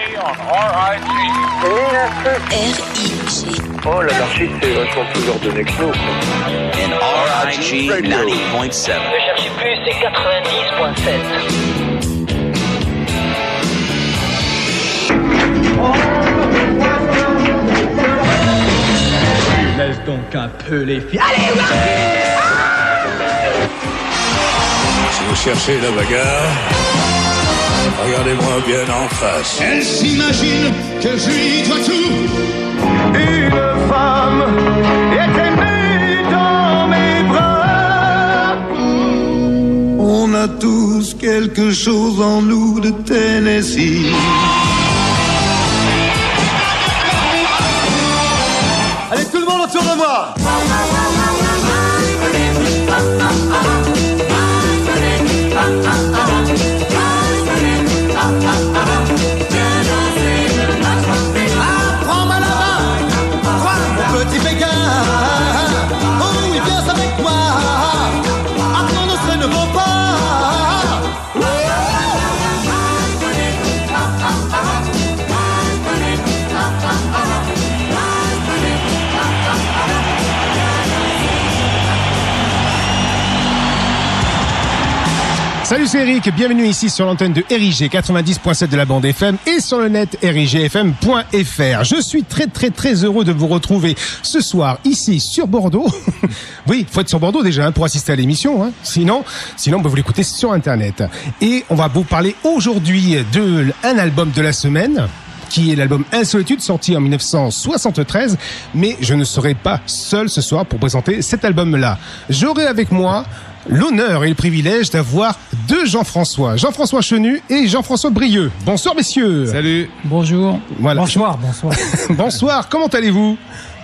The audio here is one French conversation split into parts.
R-I-G. Oh, l'anarchiste, c'est vachement plus ordonné que nous. and RIG 90.7. Ne cherchez plus, c'est 90.7. Laisse donc un peu les filles. Si vous cherchez la bagarre, regardez-moi bien en face. Elle s'imagine que je lui dois tout. Une femme est aimée dans mes bras. On a tous quelque chose en nous de Tennessee. Allez, tout le monde autour de moi. Salut, c'est Eric. Bienvenue ici sur l'antenne de RIG 90.7 de la bande FM et sur le net rigfm.fr. Je suis très très très heureux de vous retrouver ce soir ici sur Bordeaux. oui, faut être sur Bordeaux déjà hein, pour assister à l'émission. Hein. Sinon, sinon, bah, vous l'écoutez sur Internet. Et on va vous parler aujourd'hui de un album de la semaine qui est l'album Insolitude sorti en 1973, mais je ne serai pas seul ce soir pour présenter cet album-là. J'aurai avec moi l'honneur et le privilège d'avoir deux Jean-François, Jean-François Chenu et Jean-François Brieux. Bonsoir messieurs. Salut. Bonjour. Voilà. Bonsoir, bonsoir. Bonsoir, comment allez-vous?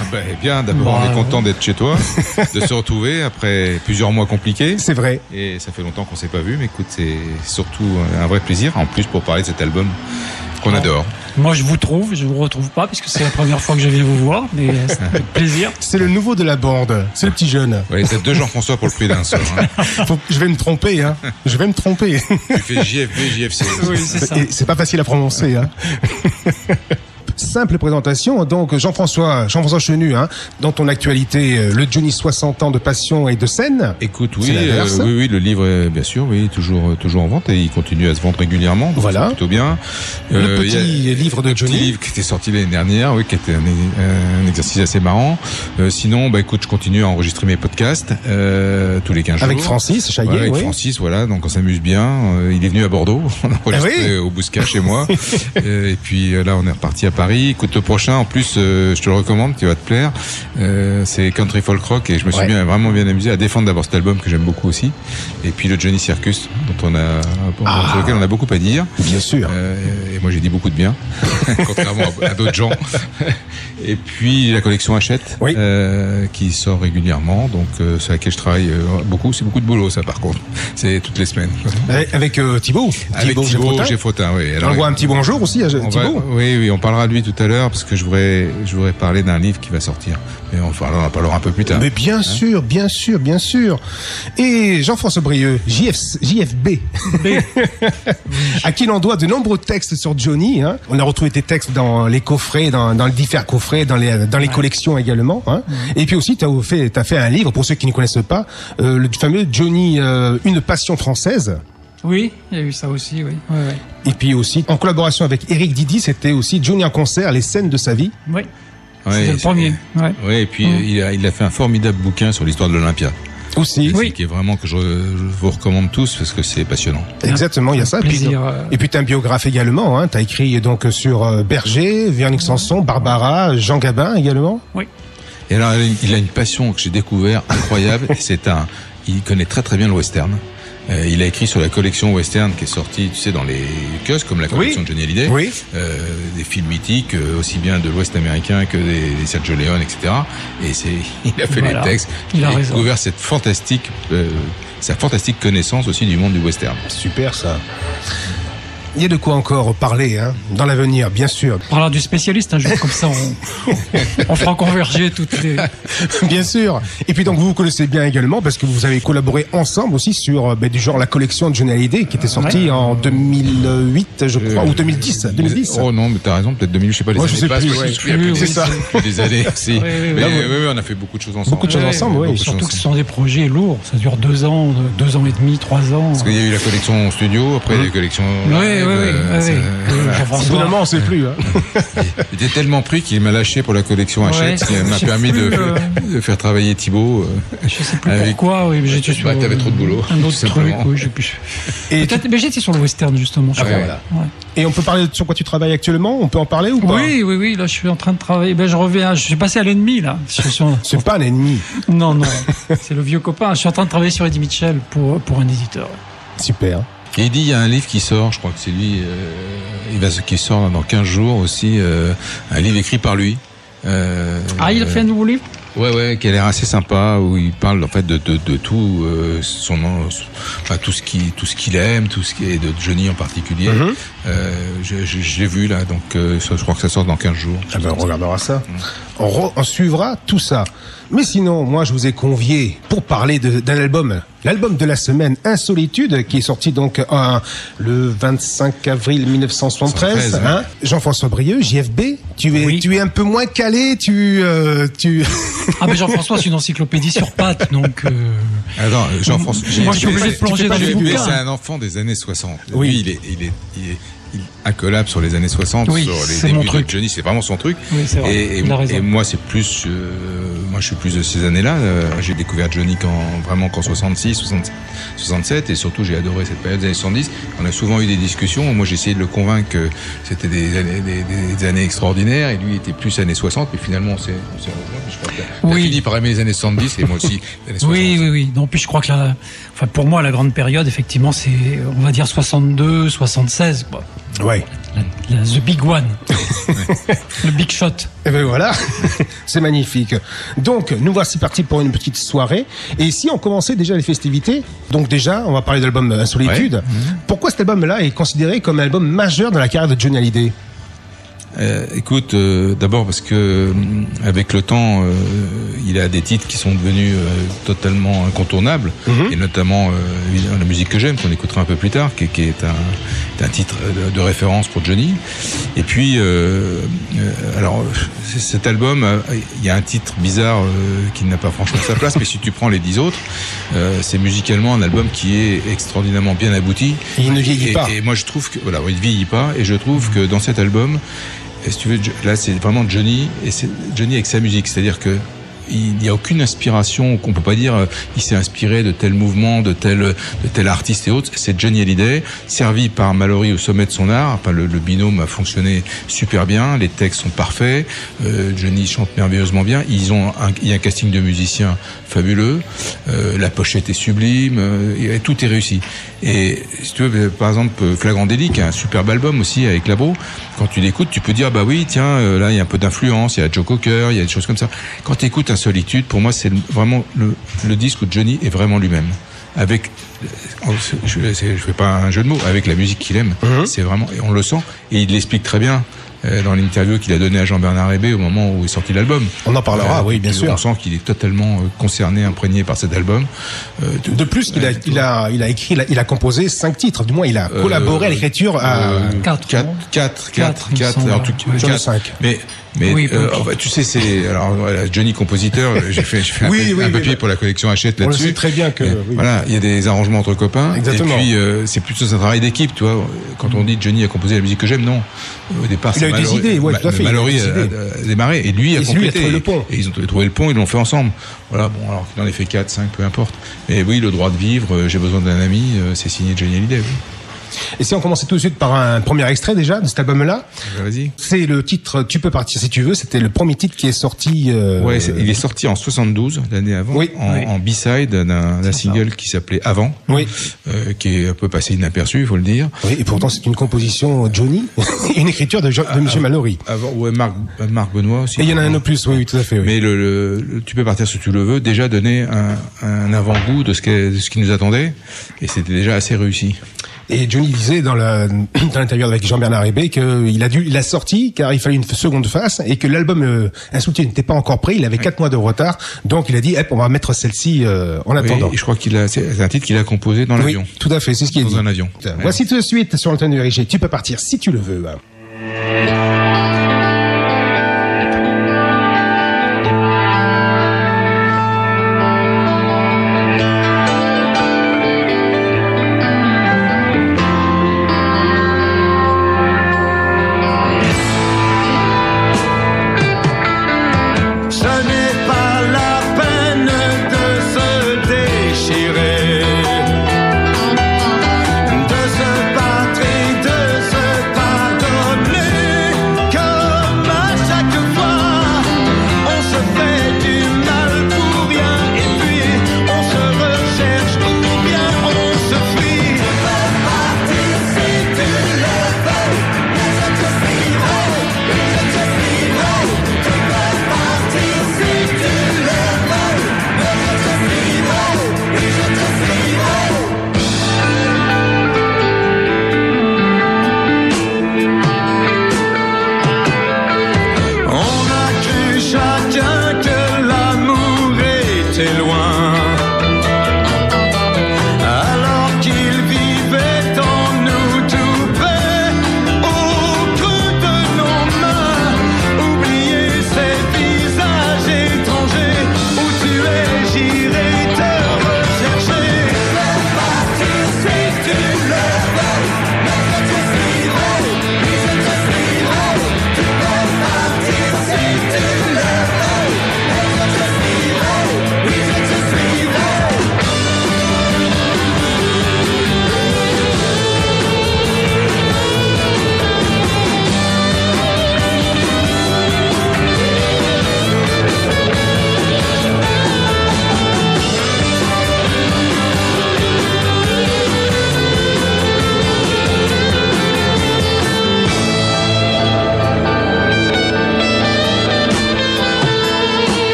Ah bah, bien, d'abord Bah, on est content d'être chez toi, de se retrouver après plusieurs mois compliqués. C'est vrai. Et ça fait longtemps qu'on s'est pas vu, mais écoute, c'est surtout un vrai plaisir, en plus pour parler de cet album qu'on adore. Moi, je vous trouve, je vous retrouve pas puisque c'est la première fois que je viens vous voir, mais euh, c'est avec plaisir. C'est le nouveau de la bande, c'est le petit jeune. Ouais, t'as deux Jean-François pour le prix d'un seul. hein. Faut- je vais me tromper, hein. Je vais me tromper. Tu fais JFB, JFC. Oui, c'est ça. Et c'est pas facile à prononcer. Hein. Simple présentation. Donc Jean-François, Jean-François Chenu, hein, dans ton actualité, euh, le Johnny 60 ans de passion et de scène. Écoute, oui, euh, oui, oui, le livre, est, bien sûr, oui, toujours, toujours en vente et il continue à se vendre régulièrement. Voilà. plutôt bien. Le Euh, petit livre de Le petit Johnny. livre qui était sorti l'année dernière, oui, qui était un, un exercice assez marrant. Euh, sinon, bah écoute, je continue à enregistrer mes podcasts euh, tous les 15 jours. Avec Francis Chaillet, Ouais, avec oui. Francis, voilà, donc on s'amuse bien. Euh, il est venu à Bordeaux, on a enregistré Ah oui au Bouscat chez moi. Euh, et puis euh, là, on est reparti à Paris. Écoute, le prochain, en plus, euh, je te le recommande, qui va te plaire. Euh, c'est Country Folk Rock et je me suis Ouais. bien, vraiment bien amusé à défendre d'abord cet album que j'aime beaucoup aussi. Et puis le Johnny Circus, dont on a, Ah. sur lequel on a beaucoup à dire. Bien sûr. Euh, et moi j'ai dit beaucoup de bien, contrairement à, à d'autres gens. Et puis la collection Hachette, Oui. euh, qui sort régulièrement, donc euh, sur laquelle je travaille euh, beaucoup. C'est beaucoup de boulot ça par contre. C'est toutes les semaines. Avec, avec, euh, Thibaut. Avec Thibaut. Géfrotin, oui. On envoie un petit bonjour aussi à va- Thibaut. oui, oui, on parlera de lui tout à l'heure parce que je voudrais, je voudrais parler d'un livre qui va sortir. Mais on, parlera- on en parlera un peu plus tard. Mais bien sûr, bien sûr, bien sûr. Et Jean-François Brieux, JF, JFB, à qui l'on doit de nombreux textes sur Johnny. Hein. On a retrouvé tes textes dans les coffrets, dans, dans les différents coffrets, dans les, dans les collections également. Hein. Et puis aussi, tu as fait, t'as fait un livre, pour ceux qui ne connaissent pas, euh, le fameux Johnny, euh, Une passion française. Oui, il y a eu ça aussi, oui. Ouais, ouais. Et puis aussi, en collaboration avec Eric Didi, c'était aussi Johnny en concert, les scènes de sa vie. Oui, Ouais, c'était le premier. Ouais. Ouais, et puis euh, il, a, il a fait un formidable bouquin sur l'histoire de l'Olympia. Aussi. Oui. Qui est vraiment que je, je vous recommande tous parce que c'est passionnant. Exactement, il y a ça. Et puis, Plaisir. euh, Et puis t'es un biographe également, hein. T'as écrit donc sur euh, Berger, Véronique Sanson, Barbara, Jean Gabin également. Et alors, il a une- il a une passion que j'ai découvert incroyable. c'est un, il connaît très très bien le western. Euh, il a écrit sur la collection western qui est sortie, tu sais, dans les kiosques, comme la collection Oui. de Johnny Hallyday. Oui. Euh, des films mythiques, euh, aussi bien de l'Ouest américain que des, des Sergio Leone, etc. Et c'est, il a fait Voilà. les textes. Il a a raison. découvert cette fantastique, euh, sa fantastique connaissance aussi du monde du western. Super ça. Il y a de quoi encore parler hein, dans l'avenir, bien sûr. On parlera du spécialiste un jour, comme ça on, on fera converger toutes les. Bien sûr. Et puis donc vous vous connaissez bien également parce que vous avez collaboré ensemble aussi sur euh, ben, du genre la collection de Johnny Hallyday qui était sortie Ouais. en 2008 je crois ou 2010 2010. Oh non, mais t'as raison, peut-être 2000, je sais pas, les Moi, je années sais passent, plus, je ouais. Plus, plus. c'est ça. Depuis des années, si. oui, Mais oui. oui, oui, on a fait beaucoup de choses ensemble. Beaucoup de choses ensemble, oui. Surtout que ce sont des projets lourds, ça dure deux ans, deux ans et demi, trois ans. Parce qu'il y a eu la collection studio, après il y Oui, oui, euh, oui. Au bout d'un moment on sait plus. Hein. Il était tellement pris qu'il m'a lâché pour la collection Ouais, Hachette, qui je m'a permis de, euh, de faire travailler Thibaut. euh, Je sais plus Avec- pourquoi, oui, mais j'étais sur. Bah, t'avais trop de boulot, Un autre truc, oui. Et, mais j'étais sur le western justement. Ah, crois. voilà. Ouais. et on peut parler de sur quoi tu travailles actuellement? On peut en parler ou pas? Oui, oui, oui. Là, je suis en train de travailler. Ben, je reviens. Je suis passé à l'ennemi là. Sur- C'est pas un ennemi. Non, non. C'est le vieux copain. Je suis en train de travailler sur Eddie Mitchell pour pour un éditeur. Super. Et il dit, il y a un livre qui sort, je crois que c'est lui, euh, il va, qui sort dans 15 jours aussi, euh, un livre écrit par lui. Euh, Ah, il a fait un nouveau livre? Ouais, ouais, qui a l'air assez sympa, où il parle en fait de, de, de tout, euh, son, enfin tout ce qui, tout ce qu'il aime, tout ce qui est de Johnny en particulier. Mhm. Je je, je l'ai vu là, donc euh, ça, je crois que ça sort dans 15 jours. Ah ben, on regardera ça. On, re- on suivra tout ça. Mais sinon, moi, je vous ai convié pour parler d'un album, l'album de la semaine Insolitude, qui est sorti donc euh, le 25 avril 1973. 73, hein. Jean-François Brieux, JFB, tu es, Oui. tu es un peu moins calé, tu, euh, tu. Ah, ben Jean-François, c'est une encyclopédie sur pattes, donc. euh, Attends, euh, Jean-François. Moi, je suis obligé de plonger dans les JFB, bouquins. c'est un enfant des années 60. Oui. Lui, il est, il est, il est, il est incollable sur les années 60, Oui, sur les débuts de. Johnny, c'est vraiment son truc. Oui, vrai. Et, et, et moi, c'est plus, euh, moi, je suis plus de ces années-là. Euh, j'ai découvert Johnny qu'en, vraiment qu'en 66, 67, 67, et surtout, j'ai adoré cette période des années 70. On a souvent eu des discussions. Moi, j'ai essayé de le convaincre que c'était des années, des, des années extraordinaires, et lui était plus années 60, mais finalement, on s'est, on s'est Oui. fini par aimer les années 70, et moi aussi, les années 60. Oui, oui, oui. Non, puis je crois que la, enfin, pour moi, la grande période, effectivement, c'est, on va dire 62, 76, quoi. Ouais. La- la- the big one. le big shot. Et ben voilà, c'est magnifique. Donc, nous voici partis pour une petite soirée. Et ici, on commençait déjà les festivités. Donc déjà, on va parler de l'album Insolitude. Pourquoi cet album-là est considéré comme un album majeur dans la carrière de Johnny Hallyday? Euh, écoute, euh, d'abord parce que euh, avec le temps, euh, il a des titres qui sont devenus euh, totalement incontournables, Mhm. et notamment euh, la musique que j'aime, qu'on écoutera un peu plus tard, qui, qui est un, un titre de, référence pour Johnny. Et puis, euh, euh, alors cet album, il y a un titre bizarre euh, qui n'a pas franchement sa place, mais si tu prends les dix autres, euh, c'est musicalement un album qui est extraordinairement bien abouti. Il ne vieillit Et- pas. Et moi, je trouve que voilà, il ne vieillit pas, et je trouve que dans cet album, et si tu veux, là, c'est vraiment Johnny et c'est Johnny avec sa musique, c'est-à-dire que il n'y a aucune inspiration qu'on peut pas dire euh, il s'est inspiré de tel mouvement, de tel de tel artiste et autres. C'est Johnny Hallyday, servi par Mallory au sommet de son art. Enfin, le, le binôme a fonctionné super bien. Les textes sont parfaits. Euh, Johnny chante merveilleusement bien. Ils ont un, il y a un casting de musiciens fabuleux. Euh, la pochette est sublime. euh, et tout est réussi. Et si tu veux, par exemple, Flagrant Délit, qui est un superbe album aussi avec Labro, quand tu l'écoutes, tu peux dire bah oui, tiens, euh, là il y a un peu d'influence, il y a Joe Cocker, il y a des choses comme ça. Quand tu écoutes Insolitude, pour moi c'est vraiment le, le disque où Johnny est vraiment lui-même. Avec, euh, je, je fais pas un jeu de mots, avec la musique qu'il aime, c'est vraiment, et on le sent, et il l'explique très bien. Euh, Dans l'interview qu'il a donné à Jean-Bernard Hébé au moment où est sorti l'album. On en parlera, Euh, oui, bien sûr. On sent qu'il est totalement euh, concerné, imprégné par cet album. Euh, De plus, il a, il a, il a écrit, il a, il a composé cinq titres. Du moins, il a collaboré à l'écriture à. Euh, Quatre, quatre, non quatre, Quatre, quatre, il me quatre, semble, en tout cas, J'en ai quatre. cinq. Mais, mais, Oui, euh, enfin, tu sais, c'est, alors, voilà, Johnny compositeur, j'ai fait, j'ai fait un, Oui, pa- oui, un oui, papier bah, pour la collection Hachette on le là-dessus. sait très bien que, Et oui. Voilà, il y a des arrangements entre copains. Exactement. Et puis, euh, c'est plutôt un travail d'équipe, tu vois. Quand on dit Johnny a composé la musique que j'aime, non. Au départ, Il c'est a eu des idées, ouais, Ma- tout à fait, il a eu Mallory des a, a- a démarré, et lui a Et lui a complété. trouvé le pont. Et ils ont trouvé le pont, ils l'ont fait ensemble. Voilà, bon, alors qu'il en ait fait 4, 5, peu importe. Mais oui, le droit de vivre, euh, j'ai besoin d'un ami, euh, c'est signé Johnny Hallyday. Oui. Et si on commençait tout de suite par un premier extrait déjà de cet album-là, Vas-y. c'est le titre Tu peux partir si tu veux. C'était le premier titre qui est sorti. euh, Ouais, c'est- il est sorti en 72, l'année avant, Oui. en, Oui. en B-side d'un d'un single qui s'appelait Avant, Oui. euh, qui est un peu passé inaperçu, il faut le dire. Oui, et pourtant c'est une composition Johnny, une écriture de, Jo- de Monsieur Mallory. Avant, ouais, Marc, Marc Benoît aussi. Et il y en a un autre plus, oui, oui, tout à fait. Oui. Mais le, le- le Tu peux partir si tu le veux, déjà donné un, un avant-goût de ce, qu'est- de ce qui nous attendait, et c'était déjà assez réussi. Et Johnny disait dans l'interview avec Jean-Bernard Hébé qu'il a dû, il a sorti car il fallait une seconde face et que l'album euh, Insulté n'était pas encore prêt. Il avait quatre mois de retard, donc il a dit, hop, on va mettre celle-ci euh, en Oui, attendant. et je crois qu'il a, c'est un titre qu'il a composé dans Oui, l'avion. tout à fait, c'est ce qu'il a Dans dit. un avion. Voici tout de suite sur l'antenne de RG. Tu peux partir si tu le veux.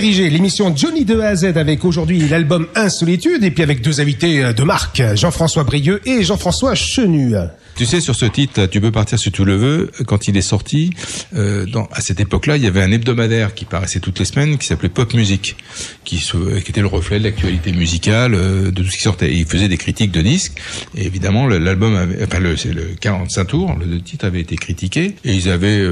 Érigé, l'émission Johnny de A à Z avec aujourd'hui l'album Insolitude et puis avec deux invités euh, de marque, Jean-François Brieux et Jean-François Chenu. Tu sais, sur ce titre, tu peux partir si tu le veux. Quand il est sorti, euh, à cette époque-là, il y avait un hebdomadaire qui paraissait toutes les semaines, qui s'appelait Pop Music, qui, était le reflet de l'actualité musicale, euh, de tout ce qui sortait. Et il faisait des critiques de disques. Et évidemment, l'album, enfin, le, le 45 tours, le titre avait été critiqué, et ils avaient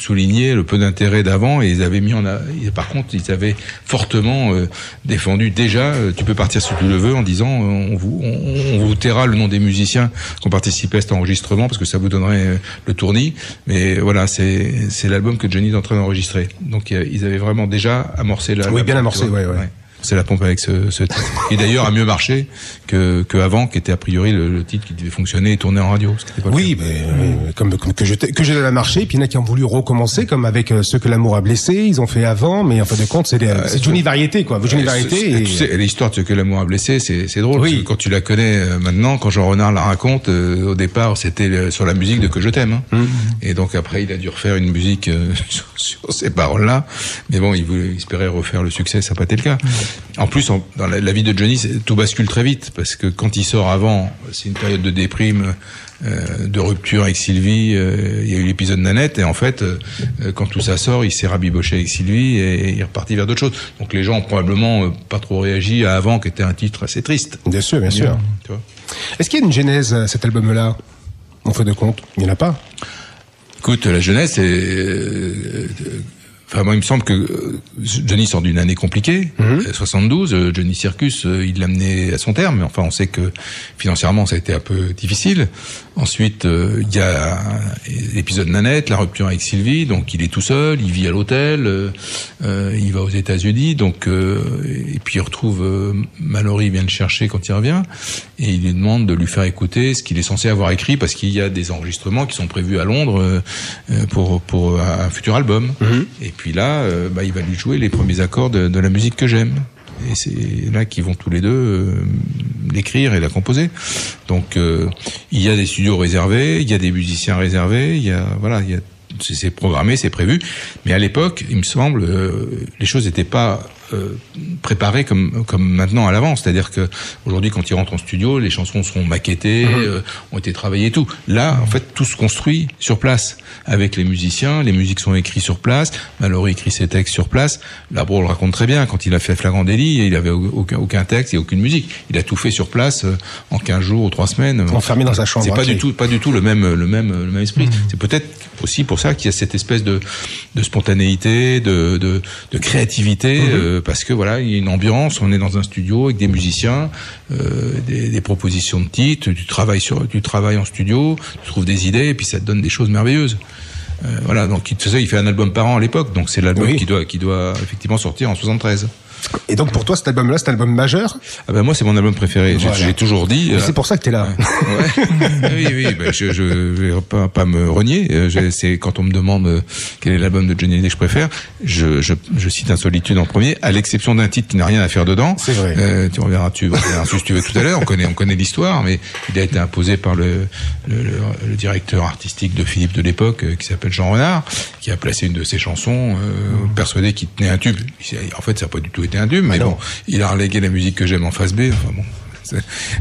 souligné le peu d'intérêt d'avant, et ils avaient mis en, a- par contre, ils avaient fortement euh, défendu déjà. euh, tu peux partir si tu le veux, en disant, euh, on vous, on, on vous taira le nom des musiciens qui ont participé à cet enregistrement parce que ça vous donnerait euh, le tournis. Mais voilà, c'est c'est l'album que Johnny est en train d'enregistrer. Donc ils avaient vraiment déjà amorcé la. Oui, la bien pompe, amorcé, ouais, ouais. C'est la pompe avec ce, ce titre. Et d'ailleurs a mieux marché que, que avant, qui était a priori le, le titre qui devait fonctionner et tourner en radio. ce pas Oui, mais euh, comme, comme que je que j'ai à marché, puis il y en a qui ont voulu recommencer, comme avec euh, ceux que l'amour a blessé, ils ont fait avant, mais en fin de compte, c'est des- c'est Johnny Variété, quoi. Johnny Euh, Variété. Et... Tu sais, l'histoire de ce que l'amour a blessé, c'est c'est drôle. Oui. quand tu la connais euh, maintenant, quand Jean Renard la raconte, euh, au départ, c'était sur la musique de Que je t'aime. hein. Mmh. Et donc après, il a dû refaire une musique euh, sur, sur ces paroles-là. Mais bon, il, voulait, espérait refaire le succès, ça n'a pas été le cas. En plus, dans la, la vie de Johnny, tout bascule très vite parce que quand il sort avant, c'est une période de déprime euh, de rupture avec Sylvie. euh, il y a eu l'épisode Nanette et en fait, euh, quand tout ça sort, il s'est rabiboché avec Sylvie et, il est reparti vers d'autres choses. Donc les gens ont probablement pas trop réagi à avant, qui était un titre assez triste. Bien sûr, bien sûr. Est-ce qu'il y a une genèse à cet album-là On fait de compte? Il n'y en a pas? Écoute, la jeunesse, c'est, enfin moi il me semble que euh, Johnny sort d'une année compliquée, euh, 72. euh, Johnny Circus, euh, il l'a mené à son terme, mais enfin on sait que financièrement ça a été un peu difficile. Ensuite, euh, il y a l'épisode Nanette, la rupture avec Sylvie, donc il est tout seul, il vit à l'hôtel, euh, euh, il va aux États-Unis, donc euh, et puis il retrouve euh, Mallory il vient le chercher quand il revient et il lui demande de lui faire écouter ce qu'il est censé avoir écrit parce qu'il y a des enregistrements qui sont prévus à Londres euh, euh, pour pour un futur album. Et puis là, euh, bah, il va lui jouer les premiers accords de, la musique que j'aime. Et c'est là qu'ils vont tous les deux euh, l'écrire et la composer. Donc euh, il y a des studios réservés, il y a des musiciens réservés, il y a voilà, c'est programmé, c'est prévu. Mais à l'époque, il me semble, les choses n'étaient pas euh, préparées comme comme maintenant à l'avance. C'est-à-dire que aujourd'hui, quand ils rentrent en studio, les chansons seront maquettées, euh, ont été travaillées et tout. Là, en fait, tout se construit sur place avec les musiciens. Les musiques sont écrites sur place. Mallory écrit ses textes sur place. Labro le raconte très bien. Quand il a fait Flagrant Délit, il avait aucun, aucun texte et aucune musique. Il a tout fait sur place euh, en 15 jours ou 3 semaines. Enfermé dans sa chambre, C'est pas du tout, pas du tout le même, le même, le même esprit. C'est peut-être aussi pour ça qu'il y a cette espèce de, de spontanéité, de, de, de créativité, euh, parce que voilà, il y a une ambiance. On est dans un studio avec des musiciens, euh, des, des propositions de titres. Tu travailles sur, en studio, tu trouves des idées, et puis ça te donne des choses merveilleuses. Euh, voilà, donc il, il fait un album par an à l'époque, donc c'est l'album Oui. qui doit, qui doit effectivement sortir en 73. Et donc pour toi, cet album-là, c'est un album majeur Ah ben moi, c'est mon album préféré. J'ai- Voilà. J'ai toujours dit. Euh, c'est pour ça que t'es là. Ouais. oui, oui, ben, je, je vais pas, pas me renier. Euh, C'est quand on me demande euh, quel est l'album de Johnny Hallyday que je préfère, je, je, je cite Insolitude en premier, à l'exception d'un titre qui n'a rien à faire dedans. C'est vrai. Euh, tu reverras, tu reverras si tu veux tout à l'heure. On connaît, on connaît l'histoire, mais il a été imposé par le, le, le- le directeur artistique de Philippe de l'époque, qui s'appelle Jean Renard, qui a placé une de ses chansons, euh, persuadé qu'il tenait un tube. En fait, ça n'a pas du tout été un tube, mais bon, il a relégué la musique que j'aime en face B. Enfin bon.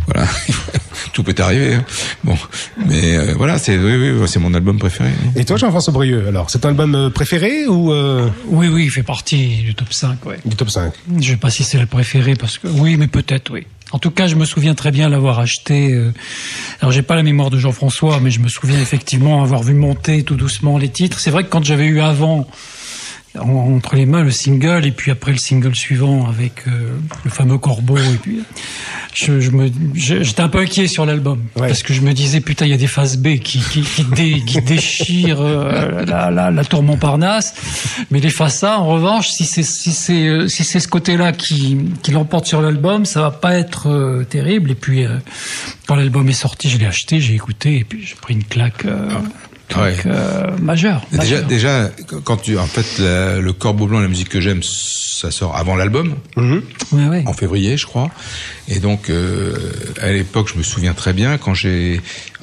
Voilà, tout peut arriver. hein. Bon, mais euh, voilà, c'est oui, oui, c'est mon album préféré. Et toi, Jean-François Brieux, alors, c'est ton album euh, préféré ou euh, Oui, oui, il fait partie du top 5, ouais. du top 5 Je sais pas si c'est le préféré parce que oui, mais peut-être oui. En tout cas, je me souviens très bien l'avoir acheté. euh, Alors, j'ai pas la mémoire de Jean-François, mais je me souviens effectivement avoir vu monter tout doucement les titres. C'est vrai que quand j'avais eu avant entre les mains le single et puis après le single suivant avec euh, le fameux corbeau et puis je, je me j'étais un peu inquiet sur l'album. Ouais. parce que je me disais putain il y a des phases B qui qui qui, dé- qui déchirent euh, la, la la tour Montparnasse. Mais les faces A en revanche si c'est si c'est euh, si c'est ce côté-là qui qui l'emporte sur l'album ça va pas être euh, terrible. Et puis euh, quand l'album est sorti je l'ai acheté j'ai écouté et puis j'ai pris une claque Ouais. claque, euh, majeure, Déjà, déjà, quand tu, en fait, la- le Corbeau Blanc, la musique que j'aime, ça sort avant l'album, Ouais, ouais. en février, je crois. Et donc, euh, à l'époque, je me souviens très bien quand j'ai,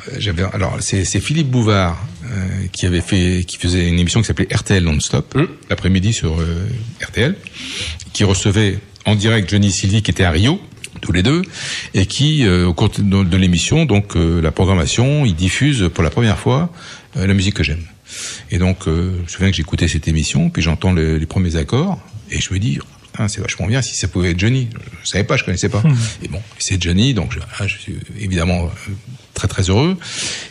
euh, j'avais, alors c'est c'est Philippe Bouvard euh, qui avait fait, qui faisait une émission qui s'appelait RTL non-stop l'après-midi sur euh, RTL, qui recevait en direct Johnny Sylvie qui était à Rio tous les deux et qui euh, au cours de, de l'émission donc euh, la programmation il diffuse pour la première fois euh, la musique que j'aime. Et donc euh, je me souviens que j'écoutais cette émission puis j'entends le- les premiers accords et je me dis Putain, c'est vachement bien si ça pouvait être Johnny. Je, je savais pas je connaissais pas. Et bon c'est Johnny donc je, ah, je suis évidemment euh, très très heureux.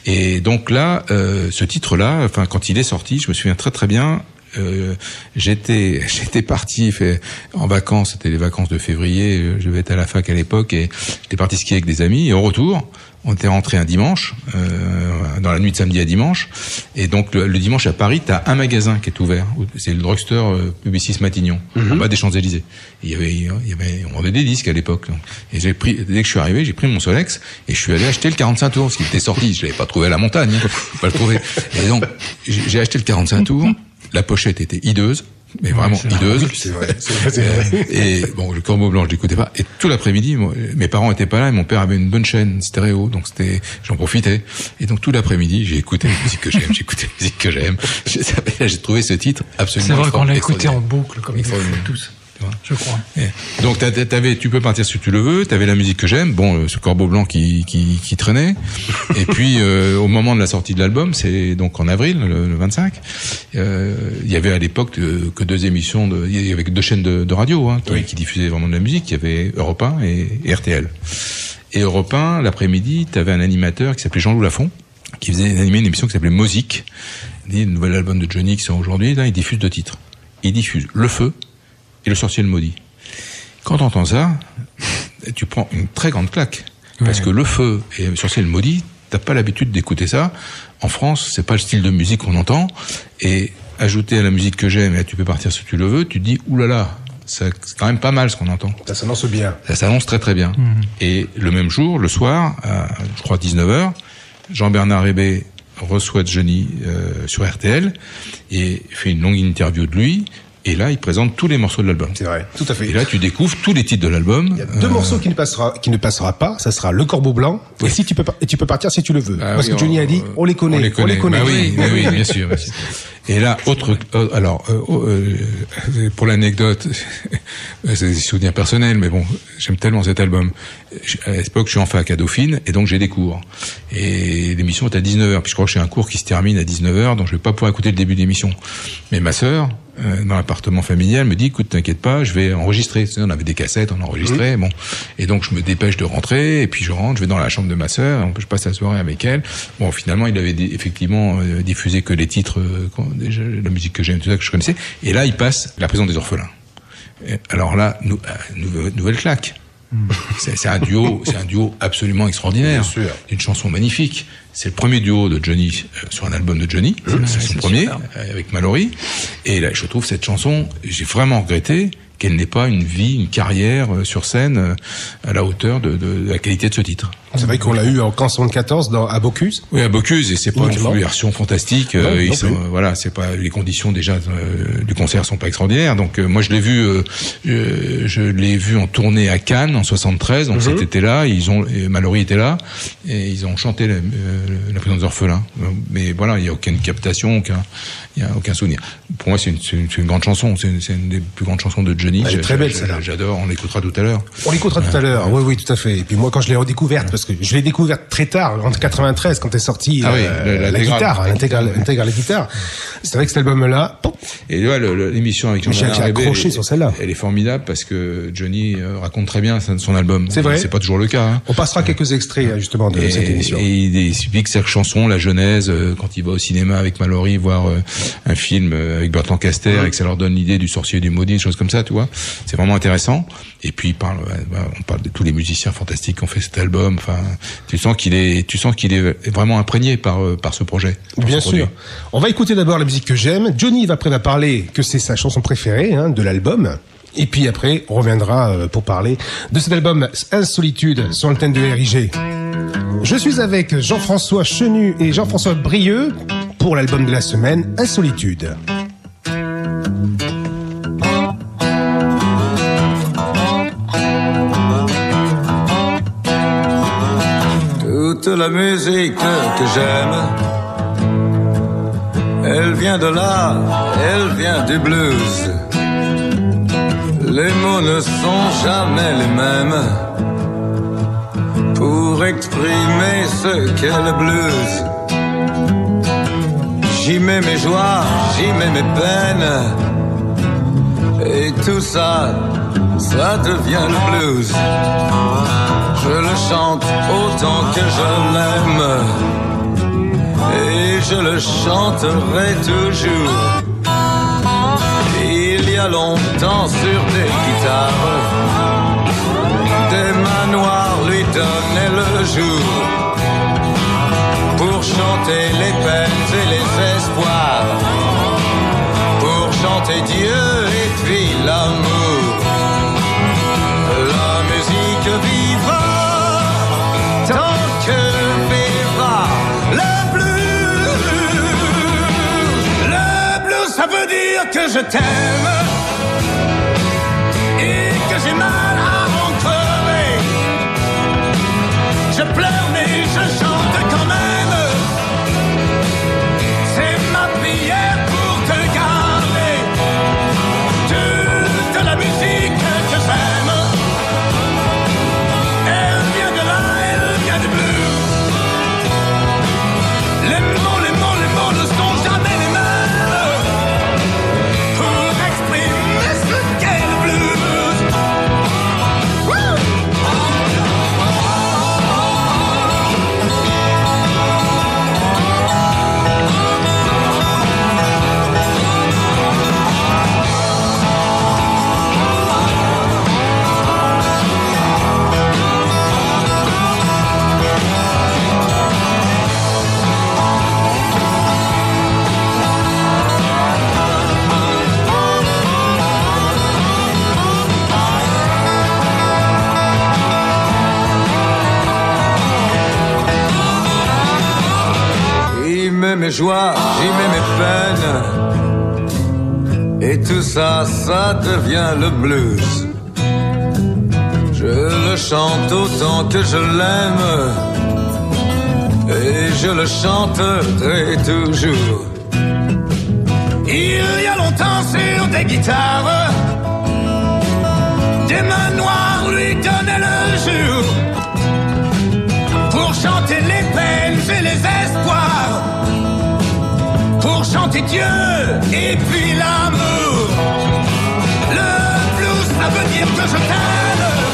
Et donc là euh, ce titre là enfin quand il est sorti je me souviens très très bien euh, j'étais j'étais parti fait en vacances c'était les vacances de février euh, je devais être à la fac à l'époque et j'étais parti skier avec des amis. Et au retour on était rentré un dimanche euh, dans la nuit de samedi à dimanche. Et donc le, le dimanche à Paris t'as un magasin qui est ouvert. C'est le drugstore euh, Publicis Matignon en bas des Champs Élysées il y avait il y avait on vendait des disques à l'époque. Et j'ai pris dès que je suis arrivé j'ai pris mon Solex et je suis allé acheter le 45 tours parce qu'il était sorti. Je l'avais pas trouvé à la montagne hein, pas le trouver. Et donc j'ai acheté le 45 tours la pochette était hideuse mais vraiment hideuse C'est vrai, c'est vrai, c'est vrai. Et bon, le Corbeau Blanc, je l'écoutais pas. Et tout l'après-midi, mes parents étaient pas là et mon père avait une bonne chaîne stéréo, donc c'était, j'en profitais. Et donc tout l'après-midi, j'ai écouté la musique que j'aime, j'ai écouté la musique que j'aime. J'ai trouvé ce titre absolument. C'est vrai qu'on l'a écouté en boucle, comme ils font tous. Tu vois. Je crois. Donc t'avais, tu peux partir si tu le veux. T'avais la musique que j'aime, bon, euh, ce corbeau blanc qui qui, qui traînait. Et puis euh, au moment de la sortie de l'album, c'est donc en avril, le, le 25. euh, Il y avait à l'époque euh, que deux émissions, de, il y avait que deux chaînes de, de radio hein, qui, qui diffusaient vraiment de la musique. Il y avait Europe 1 et, et RTL. Et Europe 1, l'après-midi, t'avais un animateur qui s'appelait Jean-Loup Lafont, qui faisait animer une émission qui s'appelait Musique. Il dit, le nouvel album de Johnny qui sort aujourd'hui, là, il diffuse deux titres. Il diffuse Le Feu et Le Sorcier le Maudit. Quand t'entends ça, tu prends une très grande claque. Parce que Le Feu et Le Sorcier le Maudit, t'as pas l'habitude d'écouter ça. En France, c'est pas le style de musique qu'on entend. Et ajouter à la musique que j'aime, et tu peux partir si tu le veux, tu te dis, oulala, c'est quand même pas mal ce qu'on entend. Ça s'annonce bien. Ça s'annonce très très bien. Et le même jour, le soir, à, je crois 19h, Jean-Bernard Hébé reçoit Johnny euh, sur RTL et fait une longue interview de lui. Et là, il présente tous les morceaux de l'album. C'est vrai, tout à fait. Et là, tu découvres tous les titres de l'album. Il y a deux morceaux qui ne passera, qui ne passera pas. Ça sera Le Corbeau Blanc. Et si tu peux, et tu peux partir si tu le veux. Ah Parce oui, que Johnny on- a dit, on les connaît. On les connaît. Bah oui, Oui, oui, oui, oui, bien sûr. Et là, autre, euh, alors, euh, euh, pour l'anecdote, c'est des souvenirs personnels, mais bon, j'aime tellement cet album. À l'époque, je suis en fac à Dauphine, et donc j'ai des cours. Et l'émission est à 19h, puis je crois que j'ai un cours qui se termine à 19h, donc je vais pas pouvoir écouter le début de l'émission. Mais ma sœur, euh, dans l'appartement familial, me dit, écoute, t'inquiète pas, je vais enregistrer. On avait des cassettes, on enregistrait, bon. Et donc, je me dépêche de rentrer, et puis je rentre, je vais dans la chambre de ma sœur, je passe la soirée avec elle. Bon, finalement, il avait effectivement euh, diffusé que les titres, déjà, la musique que j'aime, tout ça que je connaissais. Et là, il passe La prison des orphelins. Et alors là, nou- euh, nouvelle, nouvelle claque. C'est c'est un duo, c'est un duo absolument extraordinaire. Bien sûr. Une chanson magnifique. C'est le premier duo de Johnny euh, sur un album de Johnny. C'est- C'est son premier euh, avec Mallory. Et là, je trouve cette chanson, j'ai vraiment regretté qu'elle n'ait pas une vie, une carrière sur scène à la hauteur de, de- de la qualité de ce titre. C'est vrai qu'on l'a eu en 74 dans, à Bocuse. Oui, à Bocuse, et c'est pas une version fantastique. Non, euh, non sont, euh, voilà, c'est pas les conditions déjà euh, du concert sont pas extraordinaires. Donc moi je l'ai vu, je, je l'ai vu en tournée à Cannes en 73. Mhm. Donc cet été-là, ils ont Mallory était là et ils ont chanté la, la prison des orphelins. Mais voilà, il y a aucune captation, aucun, il y a aucun souvenir. Pour moi, c'est une, grande chanson. C'est une, des plus grandes chansons de Johnny. Elle est très belle, celle-là. J'adore. On l'écoutera tout à l'heure. On l'écoutera tout à l'heure. Oui, oui, tout à fait. Et puis moi, quand je l'ai redécouverte, parce que je l'ai découverte très tard, en 93, quand est sortie Ah oui, euh, la, l'intégrale. guitare, l'intégrale, l'intégrale guitare. C'est vrai que cet album-là, Et tu vois, l'émission avec Jean-Bernard j'ai Hébé, accroché elle- sur celle-là. Elle est formidable parce que Johnny euh, raconte très bien son album. C'est vrai. C'est pas toujours le cas. Hein. on passera quelques extraits justement de Et, cette émission. et il explique sa chanson, la genèse, euh, quand il va au cinéma avec Mallory voir un film avec Burt Lancaster et que ça leur donne l'idée du sorcier du maudit, des choses comme ça, tu vois. C'est vraiment intéressant. Et puis il parle, on parle de tous les musiciens fantastiques qui ont fait cet album. Enfin, tu sens qu'il est, tu sens qu'il est vraiment imprégné par euh, par ce projet. par Bien ce produit. sûr. On va écouter d'abord la musique que j'aime. Johnny va après va parler que c'est sa chanson préférée hein, de l'album. Et puis après, on reviendra euh, pour parler de cet album Insolitude sur le thème de RIG. Je suis avec Jean-François Chenu et Jean-François Brieux pour l'album de la semaine Insolitude. Toute la musique que j'aime, elle vient de là, elle vient du blues. Les mots ne sont jamais les mêmes pour exprimer ce qu'est le blues. J'y mets mes joies, j'y mets mes peines, et tout ça, ça devient le blues. Je le chante autant que je l'aime et je le chanterai toujours. Il y a longtemps sur des guitares, des manoirs lui donnaient le jour pour chanter les peines et les espoirs, pour chanter Dieu et puis l'amour. Dire que je t'aime et que j'ai mal à crever. Je pleure mais je chante quand même. Mes joies, j'y mets mes peines. Et tout ça, ça devient le blues. Je le chante autant que je l'aime. Et je le chanterai toujours. Il y a longtemps sur des guitares, des mains noires lui donnaient le jour pour chanter les peines et les pour chanter Dieu et puis l'amour. Le blues, ça veut dire que je t'aime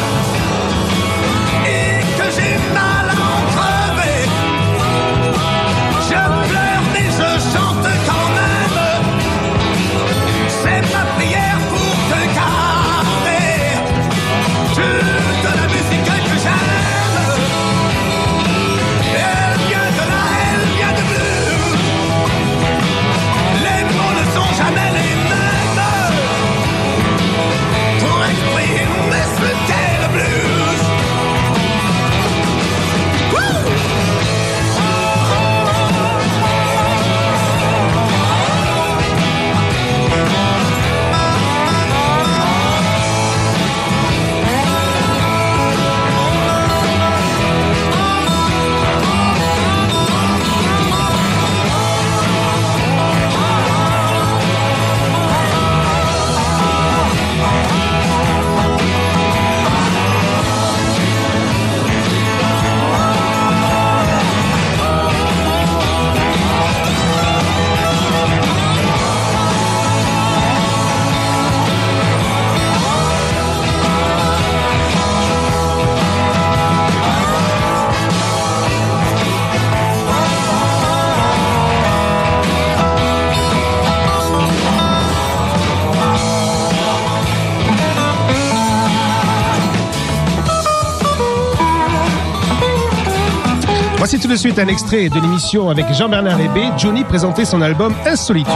de suite un extrait de l'émission avec Jean-Bernard Hébé. Johnny présentait son album Insolitude.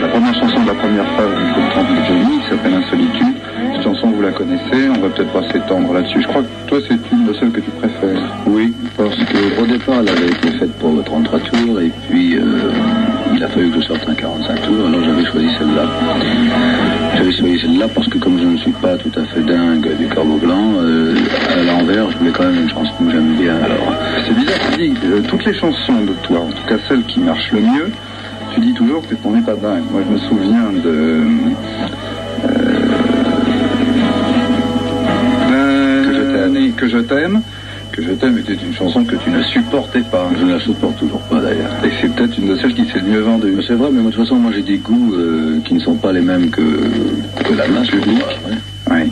La première chanson de la première phase du Temple de Johnny, s'appelle Insolitude. Cette chanson, vous la connaissez, on va peut-être pas s'étendre là-dessus. Je crois que toi, c'est une de celles que tu préfères. Oui, parce que au départ, elle avait été faite pour le 33 tours, et puis euh, il a fallu que je sorte un 45 tours, alors j'avais choisi celle-là. J'avais choisi celle-là parce que comme je ne suis pas tout à fait dingue du corbeau blanc, euh, à l'envers, je voulais quand même une chanson que j'aime bien. Alors, C'est bizarre, tu dis, euh, toutes les chansons de toi, en tout cas celles qui marchent le mieux, tu dis toujours que t'en es pas dingue. Moi, je me souviens de... euh, que je t'aime. Que je t'aime. Était une chanson que tu ne supportais pas. je ne la supporte toujours pas d'ailleurs. Et c'est peut-être une de celles qui s'est le mieux vendue. C'est vrai, mais moi, de toute façon, moi j'ai des goûts euh, qui ne sont pas les mêmes que, que la masse publique. Oui.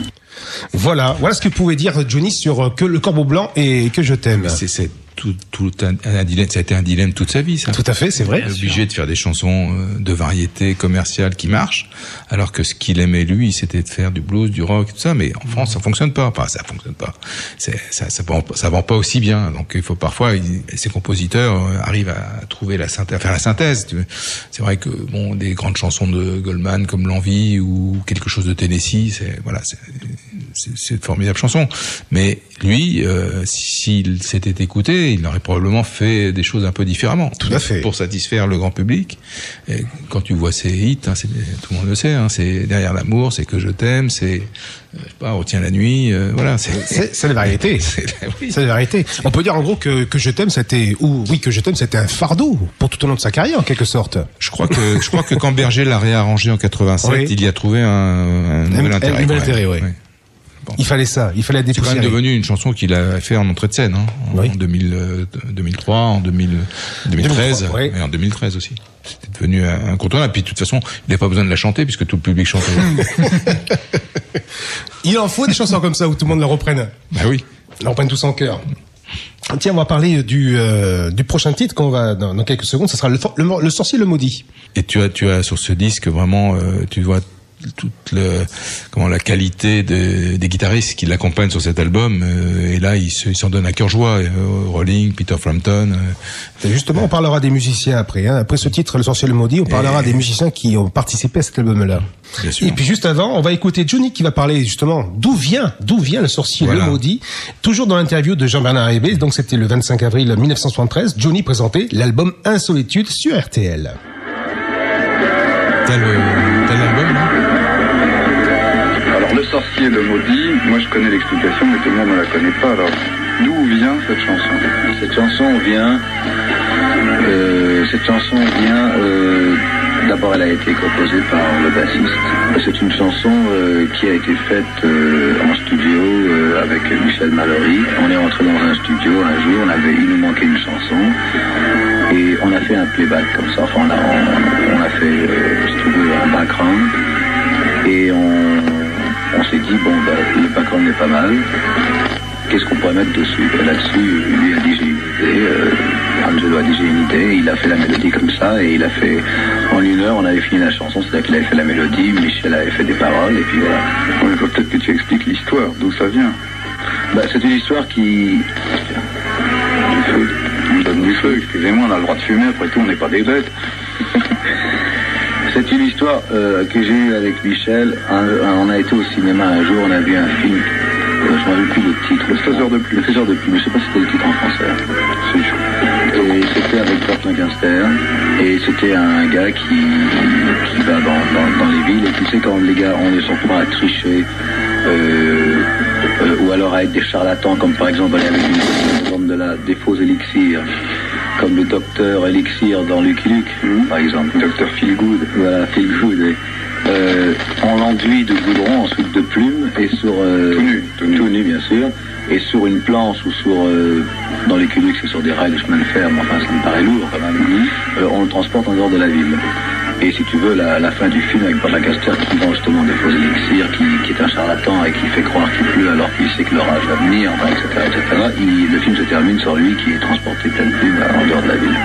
Voilà, voilà ce que pouvait dire Johnny sur euh, que le corbeau blanc et que je t'aime. C'est, c'est tout, tout un, un dilemme, ça a été un dilemme toute sa vie, ça. Tout à fait, c'est vrai. Il est obligé de faire des chansons euh, de variété commerciale qui marchent, alors que ce qu'il aimait lui, c'était de faire du blues, du rock, tout ça. Mais en France, ça fonctionne pas. Enfin, ça fonctionne pas. Ça, ça, vend, ça vend pas aussi bien. Donc, il faut parfois, il- ces compositeurs euh, arrivent à trouver la synthèse, à faire la synthèse. C'est vrai que bon, des grandes chansons de Goldman comme L'envie ou quelque chose de Tennessee, c'est voilà, c'est, une formidable chanson. Mais lui, euh, s'il s'était écouté, il aurait probablement fait des choses un peu différemment. Tout à fait. Pour satisfaire le grand public. Et quand tu vois ses hits, hein, tout le monde le sait, hein, c'est derrière l'amour, c'est que je t'aime, c'est, pas, retiens la nuit, euh, voilà. C'est, la vérité. c'est- oui. La vérité. On peut dire en gros que, que je t'aime, c'était ou oui que je t'aime, c'était un fardeau pour tout au long de sa carrière en quelque sorte. Je crois que je crois que quand Berger l'a réarrangé en 87, Oui. il y a trouvé un, un nouvel Un- un intérêt. nouvel intérêt, oui. Bon. Il fallait ça, il fallait la C'est quand même devenu une chanson qu'il a fait en entrée de scène, hein, en Oui. 2000, euh, 2003, en 2000, 2013, 2003, oui. et en 2013 aussi. C'était devenu un incontournable. Puis de toute façon, il n'avait pas besoin de la chanter puisque tout le public chantait. Il en faut des chansons comme ça où tout le monde la reprenne. bah oui. La reprenne tous en cœur. Tiens, on va parler du euh, du prochain titre qu'on va dans, dans quelques secondes. Ce sera le, le sorcier le maudit. Et tu as, tu as sur ce disque vraiment, euh, tu vois toute le, comment la qualité de- des guitaristes qui l'accompagnent sur cet album. euh, et là, il se- il s'en donne à cœur joie. euh, Rolling, Peter Frampton. euh, justement, on parlera des musiciens après. Hein. Après ce titre, Le sorcier le maudit, on parlera des musiciens qui ont participé à cet album-là. Bien sûr. Et puis juste avant, on va écouter Johnny qui va parler justement d'où vient, d'où vient le sorcier Voilà. le maudit. Toujours dans l'interview de Jean-Bernard Hébé, donc c'était le 25 avril 1973, Johnny présentait l'album Insolitude sur RTL. Sorcier, le maudit, moi je connais l'explication, mais tout le monde ne la connaît pas. Alors d'où vient cette chanson? Cette chanson vient. euh, cette chanson vient. euh, D'abord, elle a été composée par le bassiste. C'est une chanson euh, qui a été faite en studio avec Michel Mallory. On est rentré dans un studio un jour, on avait, il nous manquait une chanson et on a fait un playback comme ça. Enfin, on a, on, a fait, tu veux, un background et on, on s'est dit bon, bah, le background est pas mal qu'est-ce qu'on pourrait mettre dessus? Et Là-dessus, lui a dit j'ai une idée, euh, Angelo a dit j'ai une idée, il a fait la mélodie comme ça, et il a fait, en une heure, on avait fini la chanson, c'est-à-dire qu'il avait fait la mélodie, Michel avait fait des paroles, et puis voilà. Il faut peut-être que tu expliques l'histoire, d'où ça vient? Bah, c'est une histoire qui... Du feu. On donne du feu, excusez-moi, on a le droit de fumer, après tout, on n'est pas des bêtes. C'est une histoire euh, que j'ai eue avec Michel. Un- on a été au cinéma un jour, on a vu un film. euh, je ne me rappelle plus le titre. Le faiseur de pluie. Le faiseur de pluie, mais je ne sais pas si c'était le titre en français. Et c'était avec Burt Lancaster. Et c'était un gars qui, qui va dans, dans- dans les villes. Et tu sais, quand les gars, on est surprend à tricher, euh, ou alors à être des charlatans, comme par exemple aller avec une vendre de la, des faux élixirs comme le docteur Elixir dans Lucky Luke, par exemple. Docteur Feelgood. Voilà, Feelgood. et, Euh, on l'enduit de goudron, ensuite de plumes, et sur... euh, tout nu, bien sûr. Et sur une planche ou sur... euh, dans Lucky Luke, c'est sur des rails de chemin de fer, mais enfin, ça me paraît lourd quand même. Euh, on le transporte en dehors de la ville. Et si tu veux, la, fin du film avec Paul Lancaster qui vend justement des faux élixirs, qui, qui est un charlatan et qui fait croire qu'il pleut alors qu'il sait que l'orage va venir, etc. etc. Le film se termine sur lui qui est transporté plein de plumes en dehors de la ville.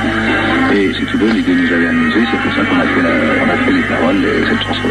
Et si tu veux, l'idée nous avait amusé, c'est pour ça qu'on a, fait a fait les paroles et cette chanson.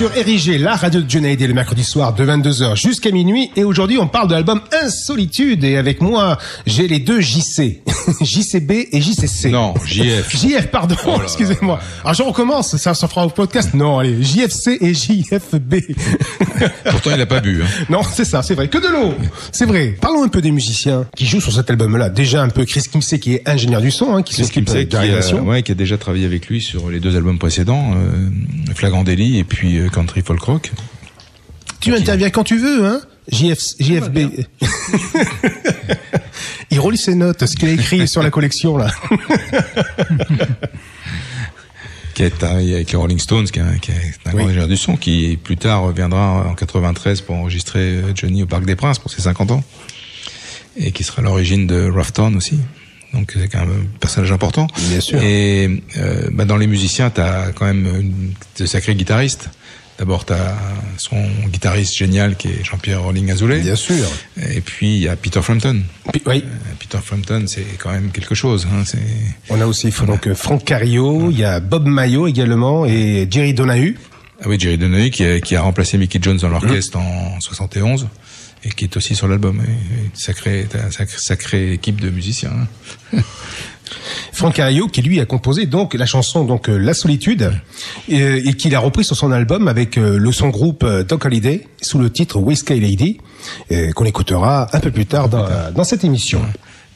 Sur Érigé, la radio de Johnny le mercredi soir de 22h jusqu'à minuit. Et aujourd'hui, on parle de l'album Insolitude. Et avec moi, j'ai les deux JC. JCB et JCC. Non, JF. JF, pardon, Oh excusez-moi. Alors je recommence, ça se fera au podcast. Non, allez, JFC et JFB. Pourtant, il a pas bu. Hein. non, c'est ça, c'est vrai. Que de l'eau. C'est vrai. Parlons un peu des musiciens qui jouent sur cet album-là. Déjà un peu Chris Kimsey qui est ingénieur du son, hein, qui s'occupe de qui, réalisation. ouais, qui a déjà travaillé avec lui sur les deux albums précédents, euh, Flagrant Délit et puis euh, Country Folk Rock. Tu interviens quand tu veux, hein JF, JFB. Il relit ses notes, ce qu'il a écrit sur la collection, là. qui a travaillé avec les Rolling Stones, qui est un, qui est un grand ingénieur du son, qui plus tard reviendra en 93 pour enregistrer euh, Johnny au Parc des Princes pour ses 50 ans, et qui sera l'origine de Rough Town aussi. Donc c'est quand même un personnage important. Bien sûr. Et euh, bah, dans les musiciens, t'as quand même une, de sacrés guitaristes. D'abord, t'as son guitariste génial qui est Jean-Pierre Rolling Azoulay. Bien sûr. Et puis il y a Peter Frampton. oui. Euh, Peter Frampton, c'est quand même quelque chose. Hein, On a aussi donc euh, Franck Cario, il y a Bob Mayo également et Jerry Donahue. Ah oui, Jerry Donahue qui a, qui a remplacé Mickey Jones dans l'orchestre en 71 et qui est aussi sur l'album. Et- et Sacré, t'as un sacré, sacrée équipe de musiciens. Franck Cario qui lui a composé donc la chanson donc euh, La Solitude et, euh, et qu'il a repris sur son album avec euh, le son groupe Doc Holiday sous le titre Whiskey Lady qu'on écoutera un peu plus tard dans, dans cette émission.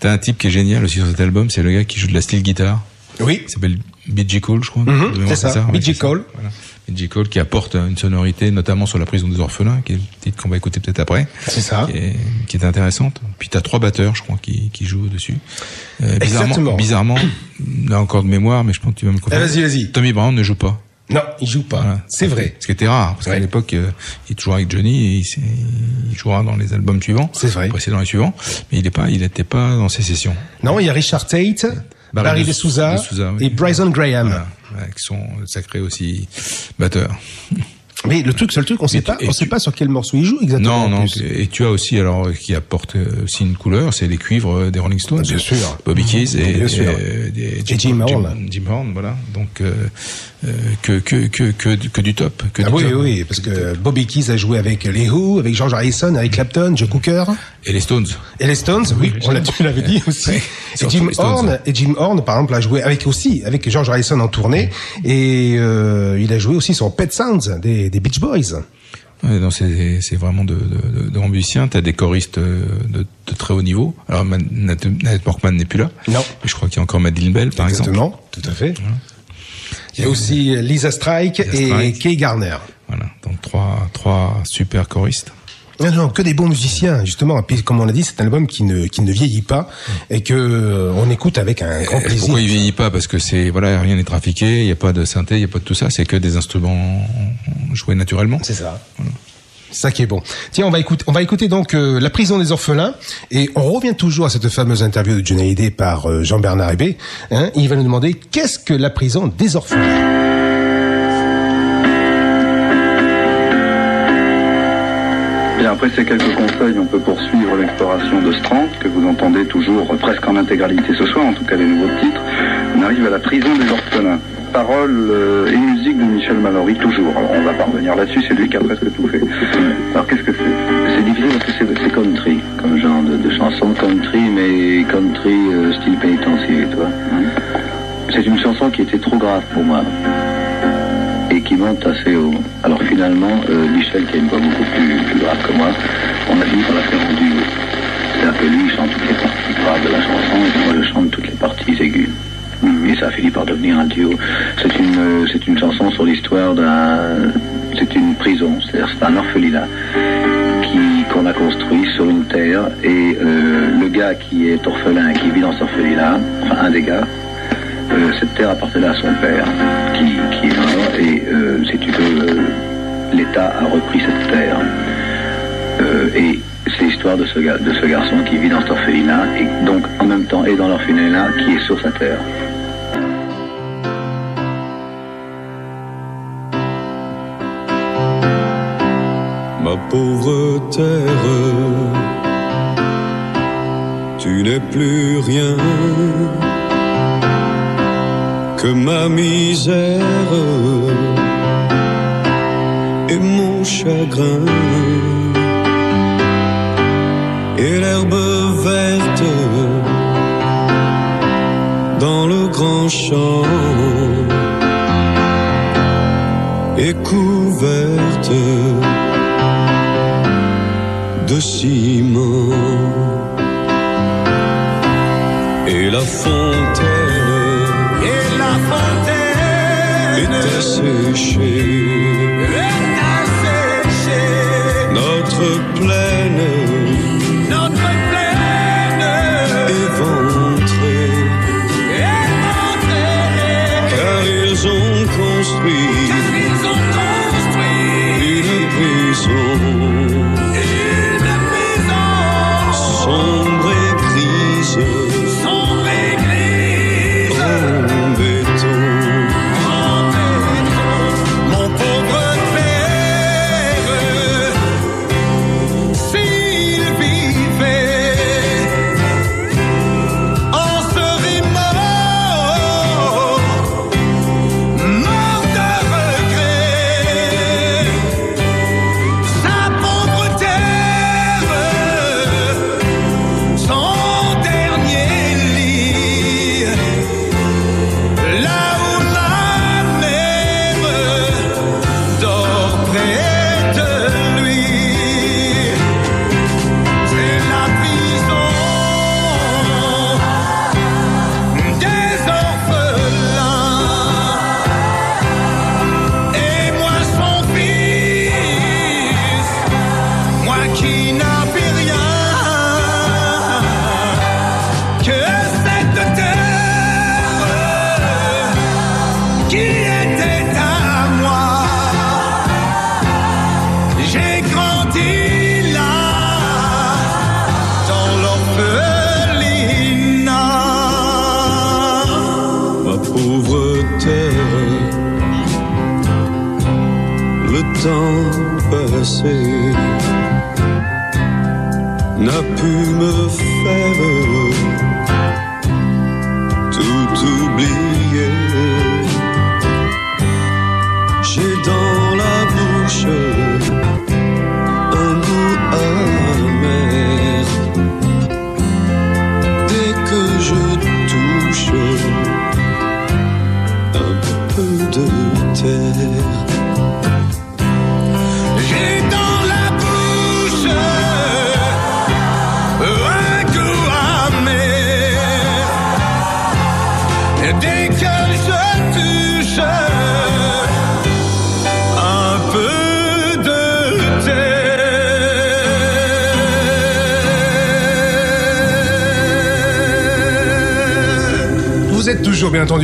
T'as un type qui est génial aussi sur cet album, c'est le gars qui joue de la steel guitare. Oui. Il s'appelle B.G. Cole, je crois. Mhm, c'est ça, Ouais, B.G. ça. Cole. Voilà. B.G. Cole qui apporte une sonorité, notamment sur la prison des orphelins, qui est le titre qu'on va écouter peut-être après. C'est ça. Qui est, qui est intéressante. Puis t'as trois batteurs, je crois, qui, qui jouent dessus. Euh, Exactement. bizarrement, bizarrement, là encore de mémoire, mais je pense que tu vas me confirmer. Ah, vas-y, vas-y. Tommy Brown ne joue pas. Non, il joue pas. Voilà. C'est vrai. Ce qui était rare, parce qu'à l'époque, euh, il est toujours avec Johnny et il, jouera dans les albums suivants. C'est vrai. Précédents et suivants. Mais il est pas, il était pas dans ces sessions. Non, il y a Richard Tate, Barry, de- de Souza, de Souza, oui. et Bryson Graham. Voilà, qui sont sacrés aussi batteurs. Mais le truc, seul truc, on sait pas, on sait pas sur quel morceau il joue exactement. Non, non. Et tu as aussi, alors, qui apporte euh, aussi une couleur, c'est les cuivres euh, des Rolling Stones. Bien sûr. Bobby Keys et, Bien sûr. et, Jim Horn. Jim, Jim Horn, voilà. Donc, euh, euh, que, que, que, que, que du top. Que Ah du oui, top. oui, parce que Bobby Keys a joué avec les Who, avec George Harrison, avec Clapton, Joe Cooker. Et les Stones. Et les Stones, oui, on l'a, tu l'avais dit aussi. Et Jim. Horn, et Jim Horn, par exemple, a joué avec aussi, avec George Harrison en tournée, et euh, il a joué aussi sur Pet Sounds des, des Beach Boys. Ouais, non, c'est c'est vraiment de, de, de. T'as des choristes euh, de, de très haut niveau. Alors, Man- Nat, Nat Porkman n'est plus là. Non. Je crois qu'il y a encore Madeline Bell, par exemple. Exactement, tout à fait. Il y a aussi Lisa Strike Lisa et Strike. Kay Garner. Voilà. Donc, trois, trois super choristes. Non, non, que des bons musiciens, justement. Et puis, comme on l'a dit, c'est un album qui ne, qui ne vieillit pas et que euh, on écoute avec un grand plaisir. Pourquoi il vieillit pas? Parce que c'est voilà, rien n'est trafiqué, il n'y a pas de synthé, il n'y a pas de tout ça, c'est que des instruments joués naturellement. C'est ça. C'est ça qui est bon. Tiens, on va écouter, on va écouter donc euh, La prison des orphelins et on revient toujours à cette fameuse interview de Johnny Hallyday par euh, Jean-Bernard Hébé. Hein, il va nous demander qu'est-ce que la prison des orphelins? Bien, après ces quelques conseils, on peut poursuivre l'exploration de Strand, que vous entendez toujours presque en intégralité ce soir, en tout cas les nouveaux titres. On arrive à la prison des orphelins. Paroles euh, et musique de Michel Mallory, toujours. Alors on va parvenir là-dessus, c'est lui qui a presque tout fait. Alors qu'est-ce que c'est? C'est difficile parce que c'est country, comme genre de, de chanson country, mais country euh, style pénitencier, tu vois. C'est une chanson qui était trop grave pour moi qui monte assez haut. Alors finalement, euh, Michel, qui a une voix beaucoup plus, grave que moi, on a fini par la faire en duo. C'est-à-dire que lui, il chante toutes les parties graves de la chanson et moi, je chante toutes les parties aiguës. Et ça a fini par devenir un duo. C'est une, euh, une chanson sur l'histoire d'un... C'est une prison, c'est-à-dire c'est un orphelinat qu'on a construit sur une terre et euh, le gars qui est orphelin et qui vit dans cet orphelinat, enfin un des gars, euh, cette terre appartenait à son père qui, qui est mort et si tu veux, l'État a repris cette terre. Euh, et c'est l'histoire de ce, de ce garçon qui vit dans cet orphelinat et donc en même temps est dans l'orphelinat qui est sur sa terre. Ma pauvre terre, tu n'es plus rien que ma misère chagrin. Et l'herbe verte dans le grand champ est couverte de ciment. péché.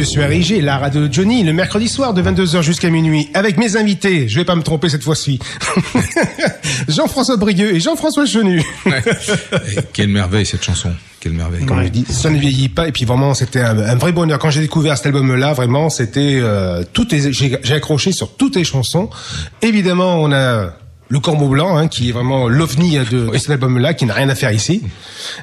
Entendu sur RIG, la radio de Johnny, le mercredi soir de 22h jusqu'à minuit, avec mes invités, je vais pas me tromper cette fois-ci, Jean-François Brigueux et Jean-François Chenu. Quelle merveille cette chanson. Quelle merveille. Comme je dis, ça ne vieillit pas. Et puis vraiment, c'était un, un vrai bonheur. Quand j'ai découvert cet album-là, vraiment, c'était euh, tout. est- J'ai j'ai accroché sur toutes les chansons. Évidemment, on a le Corbeau Blanc, hein, qui est vraiment l'ovni de, de cet album-là, qui n'a rien à faire ici.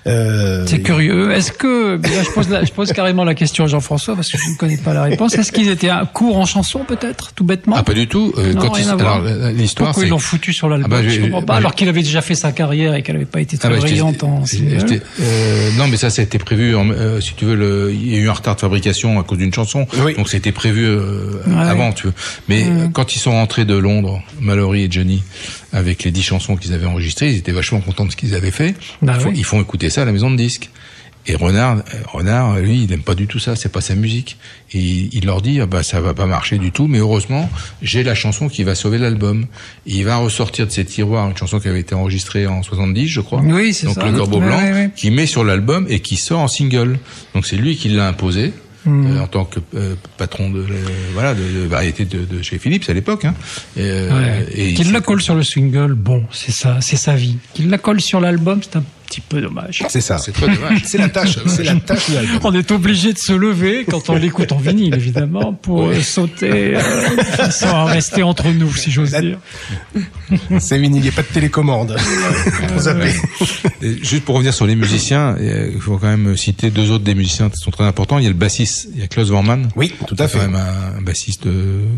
Euh, C'est curieux. Est-ce que là, je pose, la- je pose carrément la question à Jean-François parce que je ne connais pas la réponse. Est-ce qu'ils étaient un court en chanson peut-être, tout bêtement? Ah, pas du tout. Euh, Non, quand rien ils- à voir. alors, la- l'histoire, Pourquoi c'est- ils l'ont foutu sur l'album? Ah bah, Je comprends pas. bah, alors qu'il avait déjà fait sa carrière et qu'elle n'avait pas été très Ah bah, t'ai- brillante en euh, non, mais ça, ça a été prévu. en- euh, si tu veux, le, il y a eu un retard de fabrication à cause d'une chanson, donc c'était prévu euh, Ouais, avant, tu veux. Mais Mm. euh, quand ils sont rentrés de Londres, Mallory et Johnny, avec les dix chansons qu'ils avaient enregistrées, ils étaient vachement contents de ce qu'ils avaient fait. Bah ils, font, oui. ils font écouter ça à la maison de disques. Et Renard, Renard, lui, il aime pas du tout ça, c'est pas sa musique. Et il leur dit, ah bah ça va pas marcher du tout, mais heureusement, j'ai la chanson qui va sauver l'album. Il va ressortir de ses tiroirs une chanson qui avait été enregistrée en 70, je crois. Oui, c'est Donc ça. le Corbeau Blanc, ouais, ouais. qui met sur l'album et qui sort en single. Donc c'est lui qui l'a imposé. Mm. euh, en tant que euh, patron de, voilà de, de variété de, de chez Philips à l'époque hein. euh, Ouais. Qu'il la colle sur le single, bon, c'est ça, c'est sa vie. Qu'il la colle sur l'album, c'est un petit peu dommage. C'est ça. C'est très dommage. C'est la tâche, c'est la tâche de l'album. On est obligé de se lever quand on l'écoute en vinyle, évidemment, pour euh, sauter, euh, à rester entre nous, si j'ose dire. C'est vinyle, il n'y a pas de télécommande. Pour juste pour revenir sur les musiciens, euh, il faut quand même citer deux autres des musiciens qui sont très importants. Il y a le bassiste, il y a Klaus Vormann. Oui, tout à fait. Quand même un, un bassiste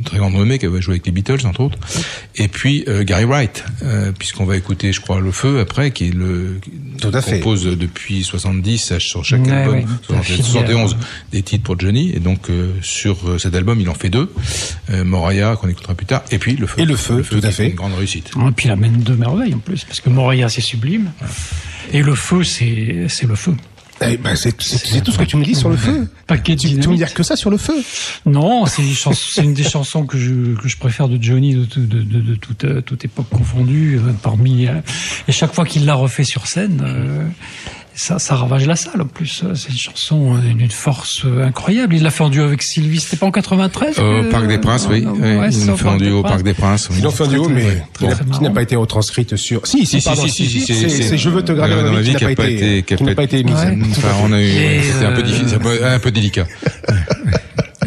très grande renommée qui avait joué avec les Beatles entre autres. Et puis euh, Gary Wright, euh, puisqu'on va écouter, je crois, Le Feu après, qui est le Tout à fait. compose depuis 70 à- sur chaque Ouais, album, ouais, 70, 71 des titres pour Johnny. Et donc euh, sur euh, cet album, il en fait deux, euh, Moraya qu'on écoutera plus tard, et puis Le Feu. Et Le Feu, tout qui à fait. Une grande réussite. Et puis il amène deux merveilles en plus, parce que Moria c'est sublime, et le feu c'est c'est le feu. Eh ben, c'est tout ce que tu me dis sur le feu. Paquet Tu, tu me dire que ça sur le feu. Non, c'est une, des chansons que je, que je préfère de Johnny de, tout- de, de, de toute, euh, toute époque confondue. euh, Parmi euh, et chaque fois qu'il l'a refait sur scène, euh, ça, ça ravage la salle. En plus, Euh, c'est une chanson euh, d'une force euh, incroyable. Il l'a fait en duo avec Sylvie. C'était pas en 93 Au euh, Parc des Princes, oui. euh, oui. ouais, Ils l'ont au fait en duo au. Parc des Princes. Ils l'ont fait un duo, mais qui n'a- pas été retranscrite sur. Si, si, Si, pardon, si, si, si, c'est- Je veux te graver dans vie qui n'a pas été, qui n'a pas été mise. Ouais. Enfin, on a eu, Et, c'était un peu difficile, un peu- un peu délicat.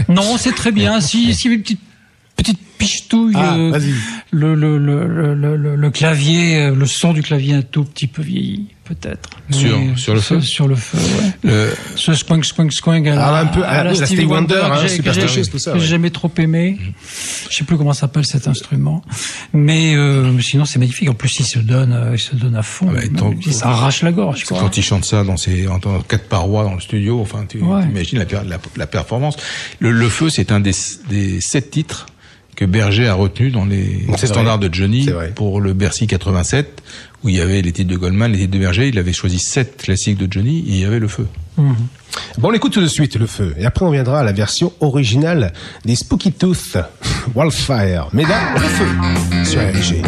Non, c'est très bien. Si, si une petite petite pichetouille, Ah, euh, le, le, le, le, le, le- le clavier, euh, le son du clavier un tout petit peu vieilli, peut-être. Sur- sur le feu Sur le feu, ouais. Le- Ce squing, squing, squing à la, Ah, un peu à la- la Stevie Wonder, hein, que j'ai- jamais trop aimé. Je sais plus comment s'appelle cet instrument, mais euh, sinon c'est magnifique. En plus, il se donne, euh, il se donne à fond. Ah bah, tant- Il s'arrache la gorge. Quoi. Quand il chante ça dans ses en tant- quatre parois dans le studio, enfin, tu Ouais. imagines la, la performance. Le, le feu, c'est un des, des sept titres que Berger a retenu dans les standards vrai. de Johnny pour le Bercy 87, où il y avait les titres de Goldman, les titres de Berger. Il avait choisi sept classiques de Johnny et il y avait le feu. Mhm. Bon, on écoute tout de suite le feu. Et après, on viendra à la version originale des Spooky Tooth, Wildfire. Mais là, le feu sur RG.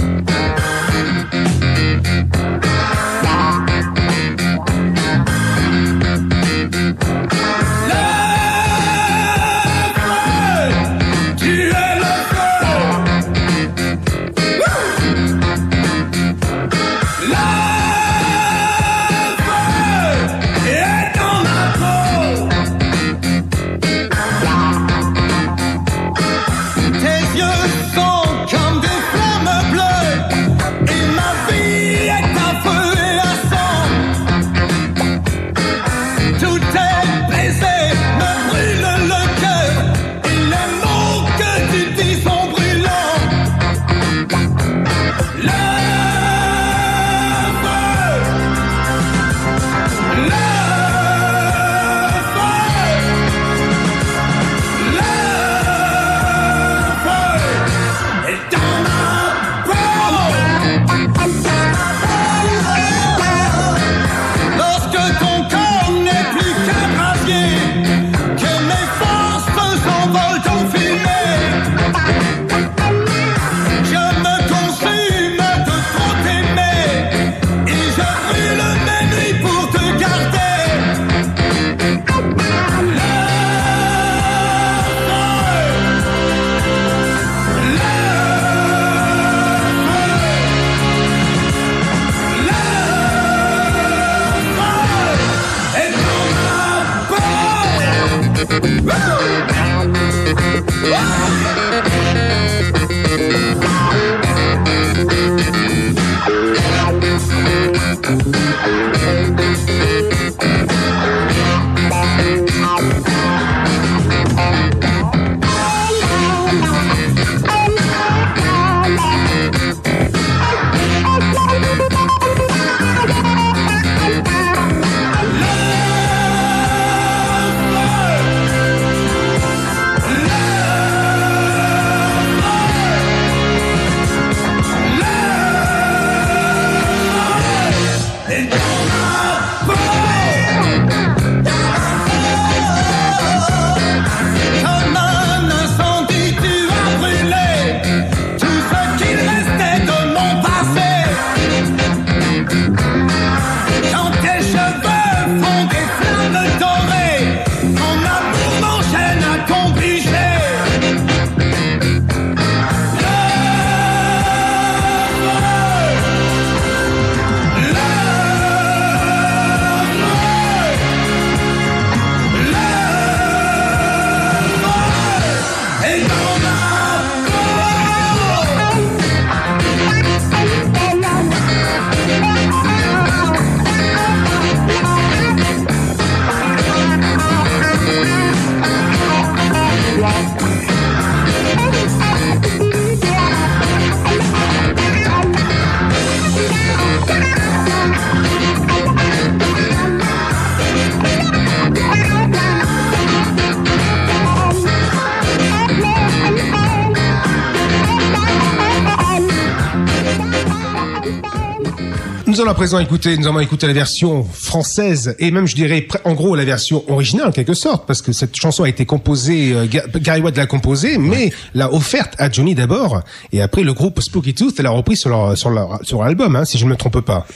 Présent écouter, nous allons écouter la version française et même je dirais en gros la version originale en quelque sorte parce que cette chanson a été composée, euh, Ga- Gary Watt l'a composée mais l'a offerte à Johnny d'abord et après le groupe Spooky Tooth l'a repris sur leur sur leur sur leur album hein, si je ne me trompe pas.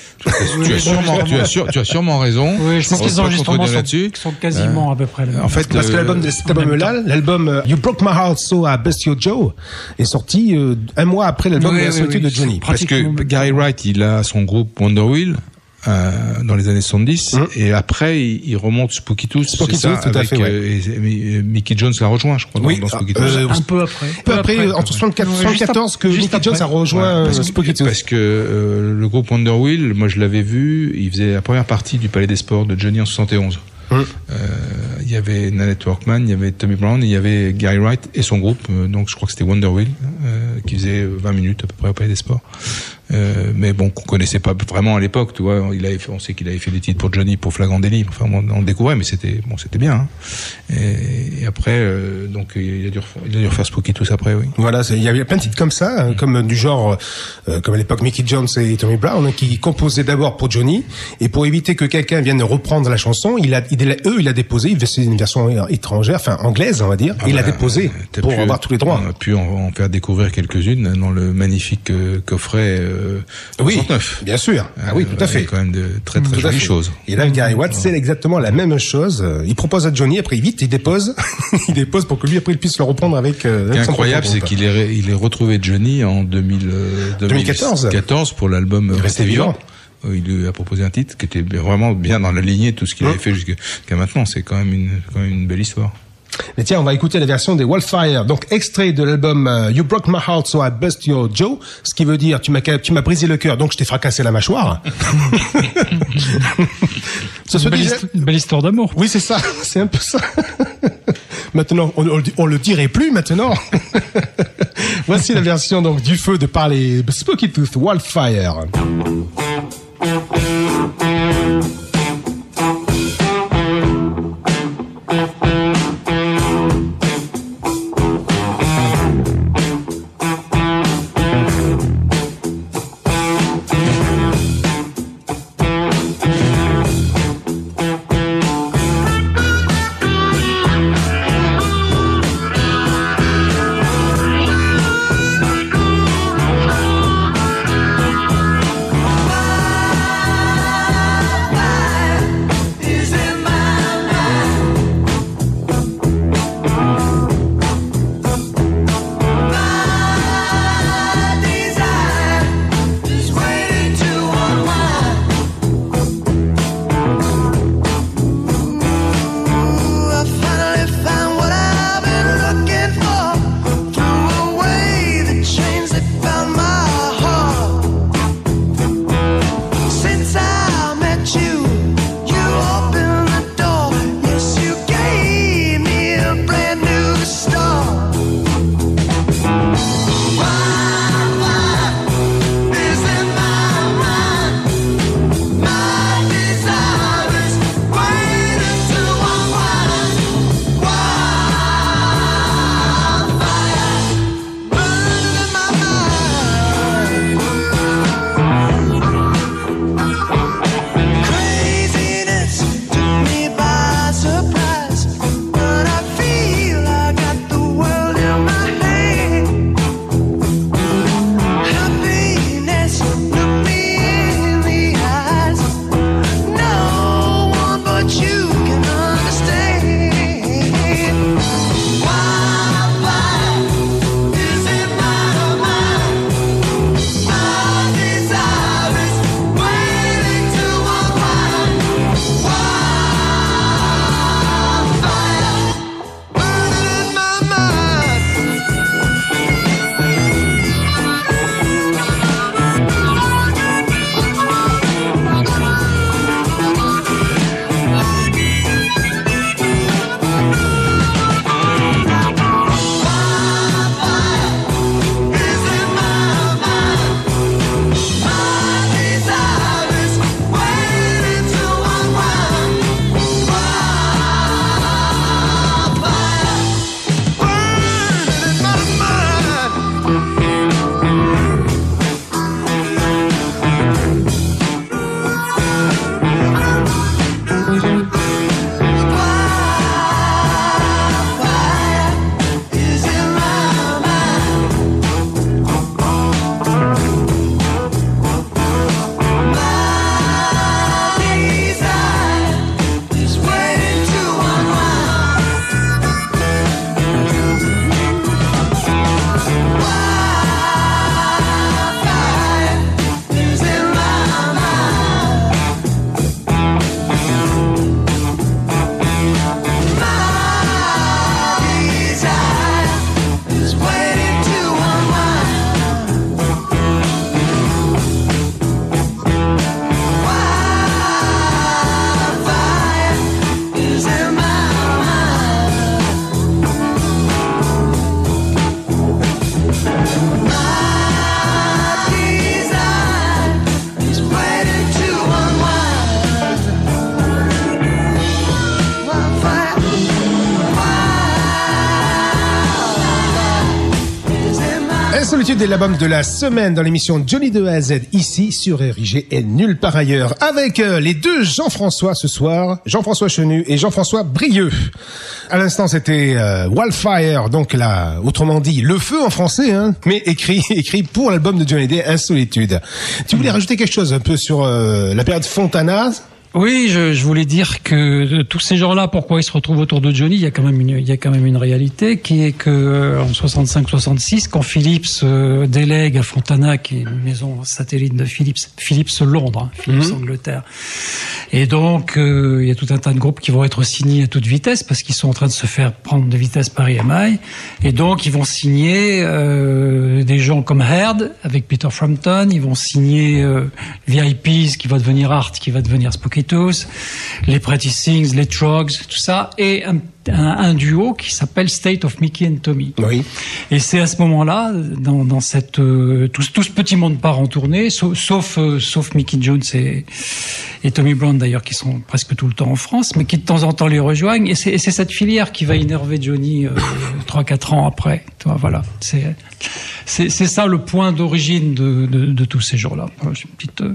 Tu as sûrement, tu as sûr- tu as sûrement raison. Oui, je pense pas enregistrements sont, sont quasiment à peu près là. En fait, Parce que euh, l'album de cet album-là, l'album euh, You Broke My Heart So I Bust Your Joe est sorti euh, un mois après l'album Oui, de la oui, de Johnny. Parce que Gary Wright, il a son groupe Wonder Euh, dans les années 70 et après il, il remonte Spooky Tooth, Mmh. Spooky c'est ça, Tooth, tout à fait, ouais. euh, et- et Mickey Jones l'a rejoint, je crois, Oui, dans, Spooky euh, Tooth. Un peu après. Peu après, euh, entre 64 Ouais, juste 74 que juste Mickey après. Jones a rejoint parce, euh, que- Spooky Tooth. parce que euh, le groupe Wonder Wheel, moi je l'avais vu, il faisait la première partie du Palais des Sports de Johnny en 71. Hum. Euh, il y avait Nanette Workman, il y avait Tommy Brown, il y avait Gary Wright et son groupe, euh, donc je crois que c'était Wonder Wheel, euh, qui faisait 20 minutes à peu près au Palais des Sports. Euh, mais bon, qu'on connaissait pas vraiment à l'époque, tu vois. Il avait fait, on sait qu'il avait fait des titres pour Johnny, pour Flagrant Délit. Enfin, on, on le découvrait, mais c'était bon, c'était bien. hein. Et, et après, euh, donc il a dû refaire, il a dû refaire Spooky tous après, oui. Voilà, il y avait plein de titres comme ça, hein, comme euh, du genre, euh, comme à l'époque Mickey Jones et Tommy Brown, hein, qui composaient d'abord pour Johnny, et pour éviter que quelqu'un vienne reprendre la chanson, il a, il, a- eux, il a déposé, c'est une version étrangère, enfin anglaise, on va dire, et il l'a bah, déposé pour pu- avoir tous les droits. On a pu en, en faire découvrir quelques-unes dans le magnifique euh, euh, Oui, 69. bien sûr. Ah oui, tout à fait. quand même de très très jolies choses. Et là, Gary Watt, c'est exactement la même chose. Euh, Il propose à Johnny, après vite, il dépose, il dépose pour que lui après il puisse le reprendre avec. Euh, Ce qui est incroyable, c'est qu'il est, il est retrouvé Johnny en 2000, euh, 2014. 2014 pour l'album restait vivant. Il lui a proposé un titre qui était vraiment bien dans la lignée de tout ce qu'il Hum. avait fait jusqu'à jusqu'à maintenant. C'est quand même une, quand même une belle histoire. Mais tiens, on va écouter la version des Wildfire, donc extrait de l'album euh, You Broke My Heart So I Bust Your Joe, ce qui veut dire tu m'as tu m'as brisé le cœur, donc je t'ai fracassé la mâchoire. Ça se Une disait- une belle histoire d'amour. Oui, c'est ça, c'est un peu ça. maintenant, on, on, on le dirait plus maintenant. Voici la version donc du feu de par les Spooky Tooth Wildfire. Est l'album de la semaine dans l'émission Johnny de A à Z ici sur RIG et nulle part ailleurs avec euh, les deux Jean-François ce soir, Jean-François Chenu et Jean-François Brieux. À l'instant c'était euh, Wildfire donc là autrement dit le feu en français hein, mais écrit écrit pour l'album de Johnny Day Insolitude. Tu voulais rajouter quelque chose un peu sur euh, la période Fontana? Oui, je, je voulais dire que tous ces gens-là, pourquoi ils se retrouvent autour de Johnny, il y a quand même une, il y a quand même une réalité qui est que euh, en 65-66, quand Philips euh, délègue à Fontana, qui est une maison satellite de Philips, Philips Londres, hein, Philips Angleterre, et donc euh, il y a tout un tas de groupes qui vont être signés à toute vitesse parce qu'ils sont en train de se faire prendre de vitesse par EMI, et donc ils vont signer euh, des gens comme Heard avec Peter Frampton, ils vont signer euh, VIPs qui va devenir Art, qui va devenir Spooky Les Pretty Things, les Trogs, tout ça, et un, un, un duo qui s'appelle State of Mickey and Tommy. Oui. Et c'est à ce moment-là, dans, dans cette euh, tout, ce- tout ce petit monde part en tournée, sauf sauf, euh, sauf Mickey Jones et, et Tommy Brown d'ailleurs qui sont presque tout le temps en France, mais qui de temps en temps les rejoignent. Et c'est et c'est cette filière qui va énerver Johnny euh, trois quatre ans après. Tu vois, voilà, c'est c'est ça le point d'origine de, de, de tous ces jours-là. Voilà, une petite euh,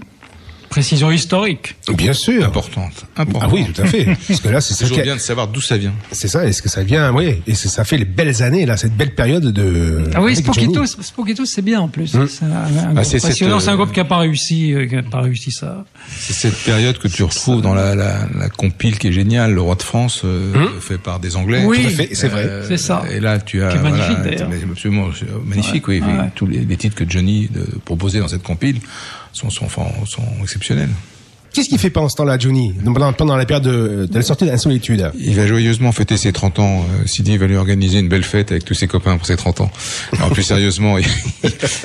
précision historique. Bien sûr. Importante. Importante. Ah oui, tout à fait. Parce que là, c'est toujours qui- bien de savoir d'où ça vient. C'est ça, est-ce que ça vient, oui, et ça fait les belles années, là, cette belle période de... Ah oui, Tooth, c'est bien en plus. Hum. C'est un, un Ah, cette. C'est un euh, groupe qui a pas réussi, euh, qui a pas réussi ça. C'est cette période que tu retrouves dans la, la, la compile qui est géniale, Le Roi de France, euh, fait par des Anglais. Oui, Tout à fait, c'est vrai. C'est ça. Et là, tu as Qui est magnifique, voilà, d'ailleurs. absolument magnifique. Oui, Ouais, oui. ouais. tous les, les titres que Johnny proposait dans cette compile sont sont, sont, exceptionnels. Qu'est-ce qu'il fait pendant ce temps-là, Johnny, pendant, la période de, de la sortie d'Insolitude Il va joyeusement fêter ses 30 ans. Euh, Sydney va lui organiser une belle fête avec tous ses copains pour ses 30 ans. Alors plus sérieusement, il,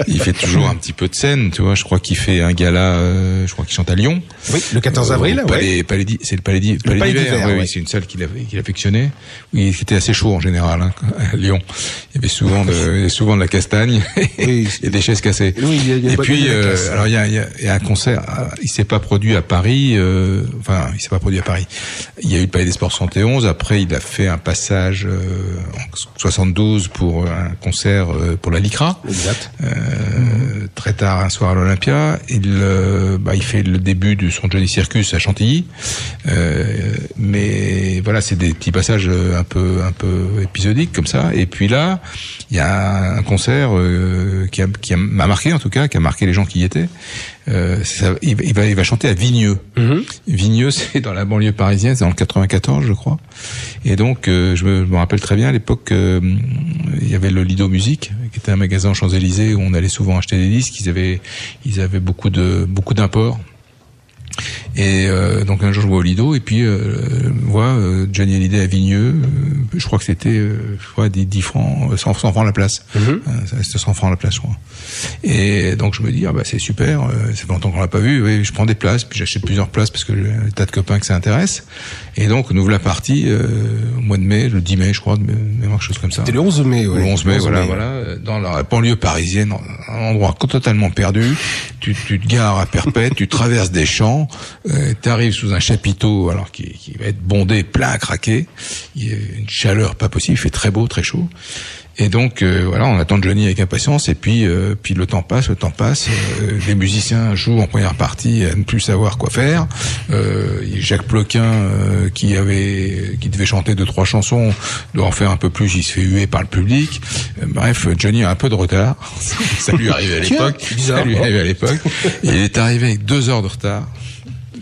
il fait toujours un petit peu de scène, tu vois. Je crois qu'il fait un gala, euh, je crois qu'il chante à Lyon. Oui, le 14 avril, ouais. C'est le Palais Palais Palais d'hiver. oui, c'est une salle qu'il qu'il affectionnait. Oui, c'était assez chaud en général hein, à Lyon. Il y avait souvent de, souvent de la castagne et des chaises cassées. Oui, il y a- il y a et puis, il y a de la euh, alors il y a, il y a- un concert. Il s'est pas produit à Paris. Euh, enfin, il s'est pas produit à Paris. Il y a eu le Palais des Sports 71. Après, il a fait un passage euh, en 72 pour un concert euh, pour la Licra. Exact. Euh, très tard un soir à l'Olympia. Il, euh, bah, il fait le début de son Johnny Circus à Chantilly. Euh, mais voilà, c'est des petits passages un peu un peu épisodiques comme ça. Et puis là, il y a un concert euh, qui a qui a- m'a marqué en tout cas, qui a marqué les gens qui y étaient. Euh, ça- il, va- il va il va chanter à Vigneux. Vigneux, c'est dans la banlieue parisienne, c'est dans le 94, je crois. Et donc, euh, je, me, je me rappelle très bien à l'époque, euh, il y avait le Lido Musique, qui était un magasin aux Champs-Élysées où on allait souvent acheter des disques. Ils avaient, ils avaient beaucoup de beaucoup d'imports. Et euh, donc un jour je vois au Lido et puis euh, vois euh, Johnny Hallyday à Vigneux. euh, je crois que c'était euh, je crois des 10 francs, euh, 100, 100 francs la place. Euh, C'était 100 francs la place, je crois. Et donc je me dis ah bah c'est super, euh, ça fait longtemps qu'on l'a pas vu. Oui, je prends des places, puis j'achète plusieurs places parce que j'ai un tas de copains que ça intéresse. Et donc on ouvre la partie euh, au mois de mai, le 10 mai je crois, de mémoire quelque chose comme ça. C'était le 11 mai, ouais. Le 11 mai, 11 voilà, mai. voilà, euh, dans la banlieue parisienne, un endroit totalement perdu. Tu, tu te gares à perpète, tu traverses des champs, euh, tu arrives sous un chapiteau, alors qui, qui va être bondé, plein à craquer. Il y a une chaleur pas possible, il fait très beau, très chaud. Et donc euh, voilà, on attend Johnny avec impatience. Et puis, euh, puis le temps passe, le temps passe. euh, les musiciens jouent en première partie à ne plus savoir quoi faire. Euh, Jacques Ploquin euh, qui avait, qui devait chanter deux trois chansons, doit en faire un peu plus. Il se fait huer par le public. Bref, Johnny a un peu de retard. Ça lui arrivait à l'époque. Ça lui arrivait à l'époque. Il est arrivé avec deux heures de retard.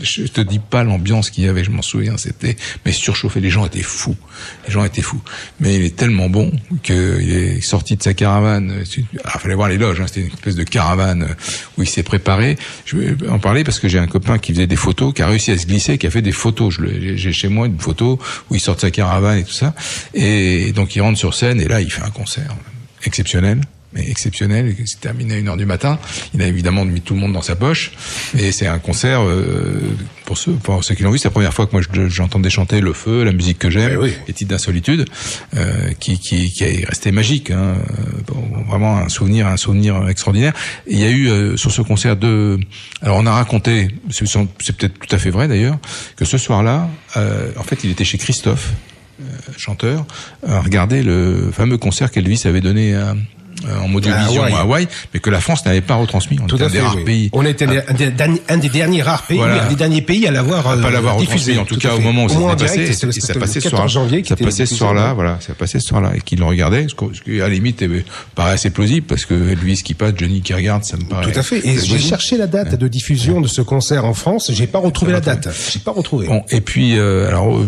Je te dis pas l'ambiance qu'il y avait, je m'en souviens, c'était mais surchauffé, les gens étaient fous, les gens étaient fous. Mais il est tellement bon qu'il est sorti de sa caravane. Ah, fallait voir les loges, hein, c'était une espèce de caravane euh, où il s'est préparé. Je vais en parler parce que j'ai un copain qui faisait des photos, qui a réussi à se glisser, qui a fait des photos. J'ai chez moi une photo où il sort de sa caravane et tout ça. Et donc il rentre sur scène et là il fait un concert exceptionnel mais exceptionnel, et c'est terminé à une heure du matin. Il a évidemment mis tout le monde dans sa poche, et c'est un concert euh, pour ceux pour ceux qui l'ont vu, c'est la première fois que moi je- j'entendais chanter le feu, la musique que j'aime, les titres d'insolitude, euh, qui, qui qui est resté magique, hein, bon, vraiment un souvenir un souvenir extraordinaire. Et il y a eu euh, sur ce concert deux, alors on a raconté, c'est peut-être tout à fait vrai d'ailleurs, que ce soir-là, euh, en fait il était chez Christophe euh, chanteur, à regarder le fameux concert qu'Elvis avait donné à, en moduvision À à Hawaï. mais que la France n'avait pas retransmis. On Tout était à un des fait. rares oui. pays. On était un, des, derniers- un des derniers rares pays, Voilà. un des derniers pays à l'avoir pas euh, l'avoir diffusé. en tout, cas au moment où ça passé, ça passait le ce 14 soir, janvier qui ça passait ce diffusé. soir-là, voilà, ça passait ce soir-là, et qu'il le regardait, ce ce qui à la limite paraît assez plausible, parce que Elvis qui passe, Johnny qui regarde, ça me paraît. Tout à fait. Et j'ai cherché la date de diffusion de ce concert en France. J'ai pas retrouvé la date. J'ai pas retrouvé. Bon, et puis euh, alors euh,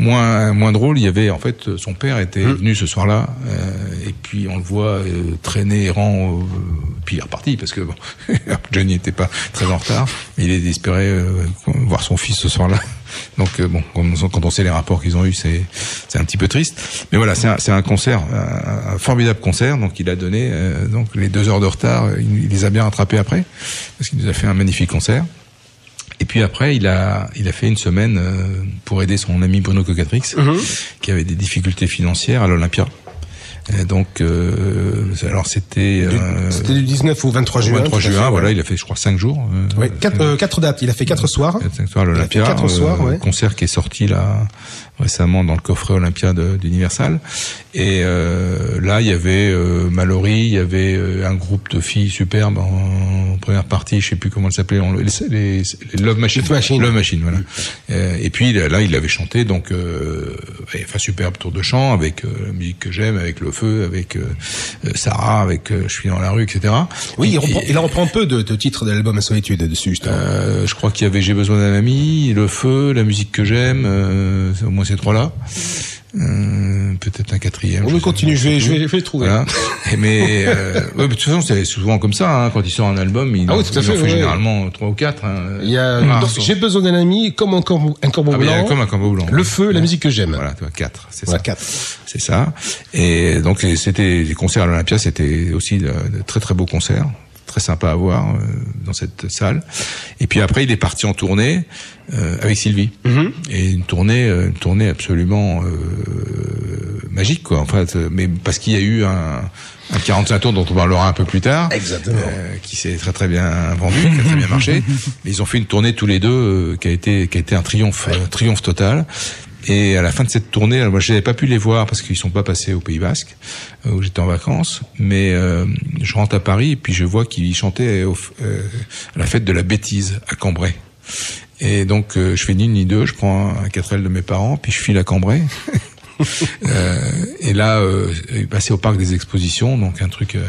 moins moins drôle, il y avait en fait son père était Hum. venu ce soir-là euh, et puis on le voit traîner errant euh, puis il est reparti parce que bon, Johnny n'était pas très en retard, mais il est désespéré euh, voir son fils ce soir-là. Donc euh, bon, quand on, sait les rapports qu'ils ont eus, c'est c'est un petit peu triste. Mais voilà, c'est un, c'est un concert, un, un formidable concert. Donc il a donné euh, donc les deux heures de retard, il, il les a bien rattrapés après parce qu'il nous a fait un magnifique concert. Et puis après, il a, il a fait une semaine pour aider son ami Bruno Cocatrix, qui avait des difficultés financières à l'Olympia. Et donc, euh, alors c'était euh, C'était du 19 au 23 au juin. 23 tout à fait, juin, ouais. voilà, il a fait, je crois, cinq jours. euh, Ouais, quatre, euh, quatre dates. Il a fait quatre soirs. cinq soirs à l'Olympia. Il a fait quatre soirs, ouais. Concert qui est sorti là récemment dans le coffret Olympia de- d'Universal. Et euh, là, il y avait euh, Mallory, il y avait euh, un groupe de filles superbes en, en première partie, je sais plus comment elles s'appelaient, on- les, les, les Love Machine. Love Machine. Love Machine, voilà. Euh, et puis là, il avait chanté donc, euh, et, enfin superbe tour de chant avec euh, la musique que j'aime, avec le feu, avec Sarah, avec euh, Je suis dans la rue, etc. Oui, il Et- reprend, il en reprend peu de, de titres de l'album à solitude dessus, justement. euh, je crois qu'il y avait J'ai besoin d'un ami, Le feu, La musique que j'aime, euh, au moins ces trois-là. Euh, Peut-être un quatrième. On je pas. je vais, je vais, je vais le trouver. Voilà. Et mais euh, ouais, mais de toute façon, c'est souvent comme ça. Hein, quand il sort un album, il, Ah en, oui, tout à il en fait, fait ouais. généralement trois ou quatre. Hein. Il y a, sont- j'ai besoin d'un ami, comme un corbeau, un corbeau Ah blanc. comme un corbeau blanc. Le feu, la musique que j'aime. Voilà, tu vois, quatre, c'est ça. quatre. C'est ça. Et donc c'était les concerts à l'Olympia, c'était aussi de, de très très beaux concerts, très sympa à voir euh, dans cette salle. Et puis après, il est parti en tournée euh, avec Sylvie. Et une tournée, euh, une tournée absolument magique, quoi. En fait, mais parce qu'il y a eu un, un 45 tours dont on parlera un peu plus tard, Exactement. euh, qui s'est très très bien vendu, qui a très bien marché. Mais ils ont fait une tournée tous les deux euh, qui a été qui a été un triomphe, euh, triomphe total. Et à la fin de cette tournée, moi je n'avais pas pu les voir parce qu'ils sont pas passés au Pays Basque euh, où j'étais en vacances, mais euh, je rentre à Paris et puis je vois qu'ils chantaient au, euh, à la fête de la bêtise à Cambrai. Et donc euh, je fais ni une ni deux, je prends un 4L de mes parents, puis je file à Cambrai. Euh, et là, euh, passait au parc des expositions, donc un truc euh,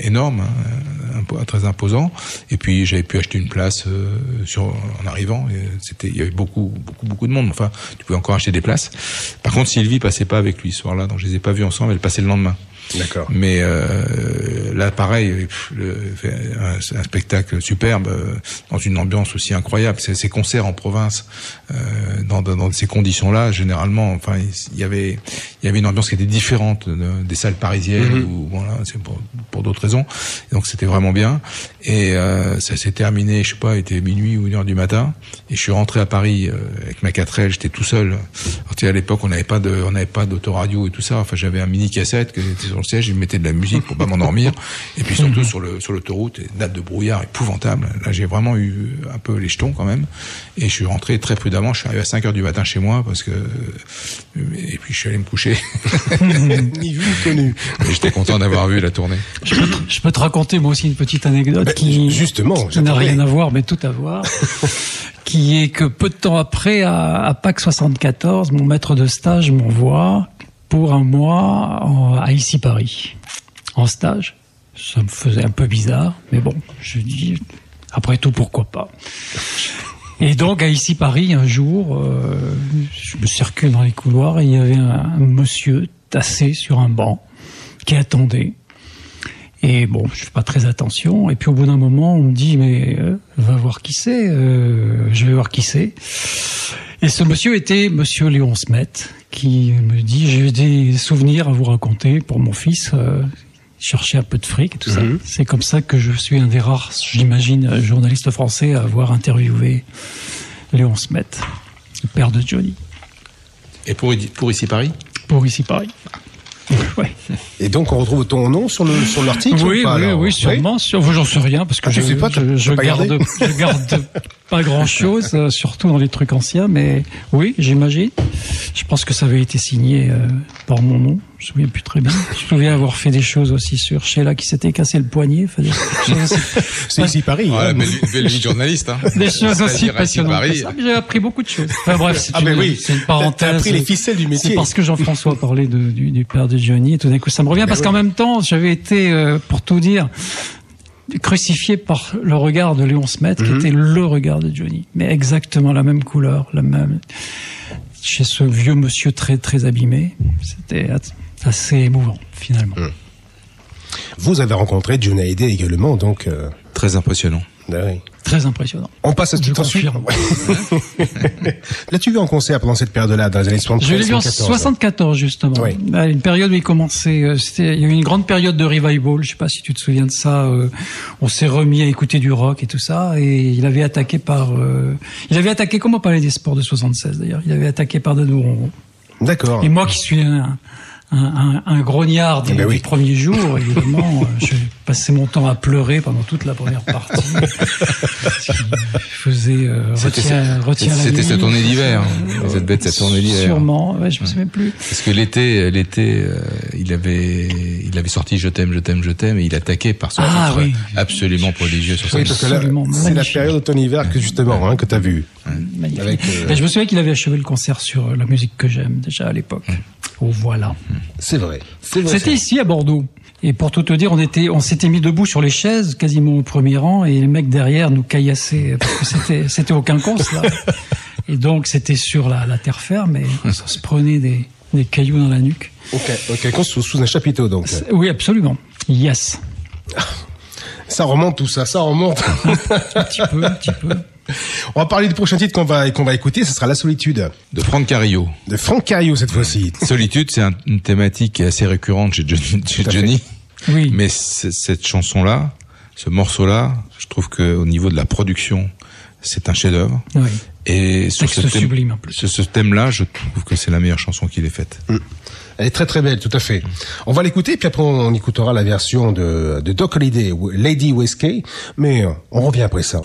énorme, hein, très imposant. Et puis j'avais pu acheter une place sur en arrivant. C'était, il y avait beaucoup, beaucoup, beaucoup de monde. Enfin, tu pouvais encore acheter des places. Par contre, Sylvie passait pas avec lui ce soir-là, donc je les ai pas vus ensemble. Elle passait le lendemain. D'accord. Mais euh, là, pareil, le- un, spectacle superbe euh, dans une ambiance aussi incroyable. Ces, concerts en province, euh, dans, dans, dans ces conditions-là, généralement, enfin, il y avait, il y avait une ambiance qui était différente de- des salles parisiennes Mhm. ou voilà, c'est pour, pour d'autres raisons. Et donc c'était vraiment bien. Et euh, ça s'est terminé, je sais pas, il était minuit ou une heure du matin. Et je suis rentré à Paris euh, avec ma 4L, j'étais tout seul. Alors, à l'époque, on n'avait pas de, on n'avait pas d'autoradio et tout ça. Enfin, j'avais un mini cassette que j'étais sur le siège, je mettais de la musique pour pas m'endormir. Et puis surtout sur le sur l'autoroute, une date de brouillard épouvantable. Là, j'ai vraiment eu un peu les jetons quand même. Et je suis rentré très prudemment. Je suis arrivé à 5 heures du matin chez moi parce que et puis je suis allé me coucher. Ni vu ni connu. J'étais content d'avoir vu la tournée. Je peux, te, je peux te raconter moi aussi une petite anecdote qui, Justement, qui n'a rien à voir mais tout à voir. qui est que peu de temps après, à, à Pâques 74, mon maître de stage m'envoie pour un mois à ici Paris, en stage. Ça me faisait un peu bizarre, mais bon, je dis, après tout, pourquoi pas. Et donc, à ici Paris, un jour, euh, je me circule dans les couloirs et il y avait un monsieur tassé sur un banc qui attendait. Et bon, je fais pas très attention. Et puis au bout d'un moment, on me dit mais euh, va voir qui c'est. Euh, je vais voir qui c'est. Et ce monsieur était Monsieur Léon Smet, qui me dit j'ai des souvenirs à vous raconter pour mon fils. Euh, chercher un peu de fric et tout ça. C'est comme ça que je suis un des rares, j'imagine, journalistes français à avoir interviewé Léon Smet, le père de Johnny, Et pour pour ici Paris? pour ici Paris. Ouais. Et donc, on retrouve ton nom sur le sur l'article Oui, ou pas, oui, alors oui, sûrement. Sur, j'en sais rien parce que Ah, je sais pas, t'as- je, je t'as pas garde, gardé je garde pas grand chose, euh, surtout dans les trucs anciens, mais oui, j'imagine. Je pense que ça avait été signé euh, par mon nom. Je me souviens plus très bien. Je me souviens avoir fait des choses aussi sur Sheila qui s'était cassé le poignet. Enfin, des choses- C'est ici Paris. Ouais, hein. belle, belle vie de journaliste. Hein. des choses aussi passionnantes. J'ai appris beaucoup de choses. Enfin bref, c'est Ah, une, mais oui. c'est une T'as- parenthèse. t'as appris les ficelles du métier. C'est parce que Jean-François parlait de, du, du père de Johnny et tout d'un coup ça me revient parce qu'en même temps j'avais été, euh, pour tout dire, crucifié par le regard de Léon Smet Mhm. qui était le regard de Johnny, mais exactement la même couleur, la même chez ce vieux monsieur très très abîmé. C'était assez émouvant finalement. Mhm. Vous avez rencontré Johnny Hallyday également, donc. euh, Très impressionnant. Ah oui. Très impressionnant. On passe à tout ensuite. L'as-tu vu en concert pendant cette période-là, dans les années 73 Je l'ai vu en 74? 74 justement. Oui. Une période où il commençait, euh, c'était, il y a eu une grande période de revival. Je sais pas si tu te souviens de ça. euh, on s'est remis à écouter du rock et tout ça. Et il avait attaqué par, euh, il avait attaqué comment parler des sports de 76 d'ailleurs? Il avait attaqué par de Ronron. D'accord. Et moi qui suis un, un, un, un grognard des, Eh ben oui. des premiers jours, évidemment, je passais mon temps à pleurer pendant toute la première partie. Je faisais euh, C'était retiens, retiens la c'était sa tournée d'hiver. Cette bête, sa tournée d'hiver. Sûrement, ouais, je me souviens plus. Parce que l'été, l'été, euh, il avait, il avait sorti Je t'aime, je t'aime, je t'aime, et il attaquait par son Ah, titre oui. absolument prodigieux sur Oui, parce que c'est la période automne-hiver que justement, hein, que t'as vu. Magnifique. Avec, euh, Et je me souviens qu'il avait achevé le concert sur euh, la musique que j'aime déjà à l'époque. Oh voilà. C'est vrai. C'était ici à Bordeaux. Et pour tout te dire, on était, on s'était mis debout sur les chaises, quasiment au premier rang, et les mecs derrière nous caillassaient parce que c'était, c'était au quinconce là. Et donc c'était sur la, la terre ferme, et ça se prenait des, des cailloux dans la nuque. Ok, ok, qu'on sous, sous un chapiteau donc. C'est- Oui, absolument. Yes. Ça remonte tout ça, ça remonte. Un petit peu, un petit peu. On va parler du prochain titre qu'on va qu'on va écouter, ce sera La Solitude De Franck Carillo. de Franck Cario cette fois-ci. Solitude, c'est un- une thématique qui est assez récurrente chez. Johnny. Oui. Mais cette chanson-là, ce morceau-là, je trouve que au niveau de la production, c'est un chef-d'œuvre. Oui. Et sur ce thème, sublime, en plus. sur ce thème-là, je trouve que c'est la meilleure chanson qu'il ait faite. Elle est très très belle, tout à fait. On va l'écouter, puis après on écoutera la version de, de Doc Holliday, Lady Whiskey, mais euh, on revient après ça.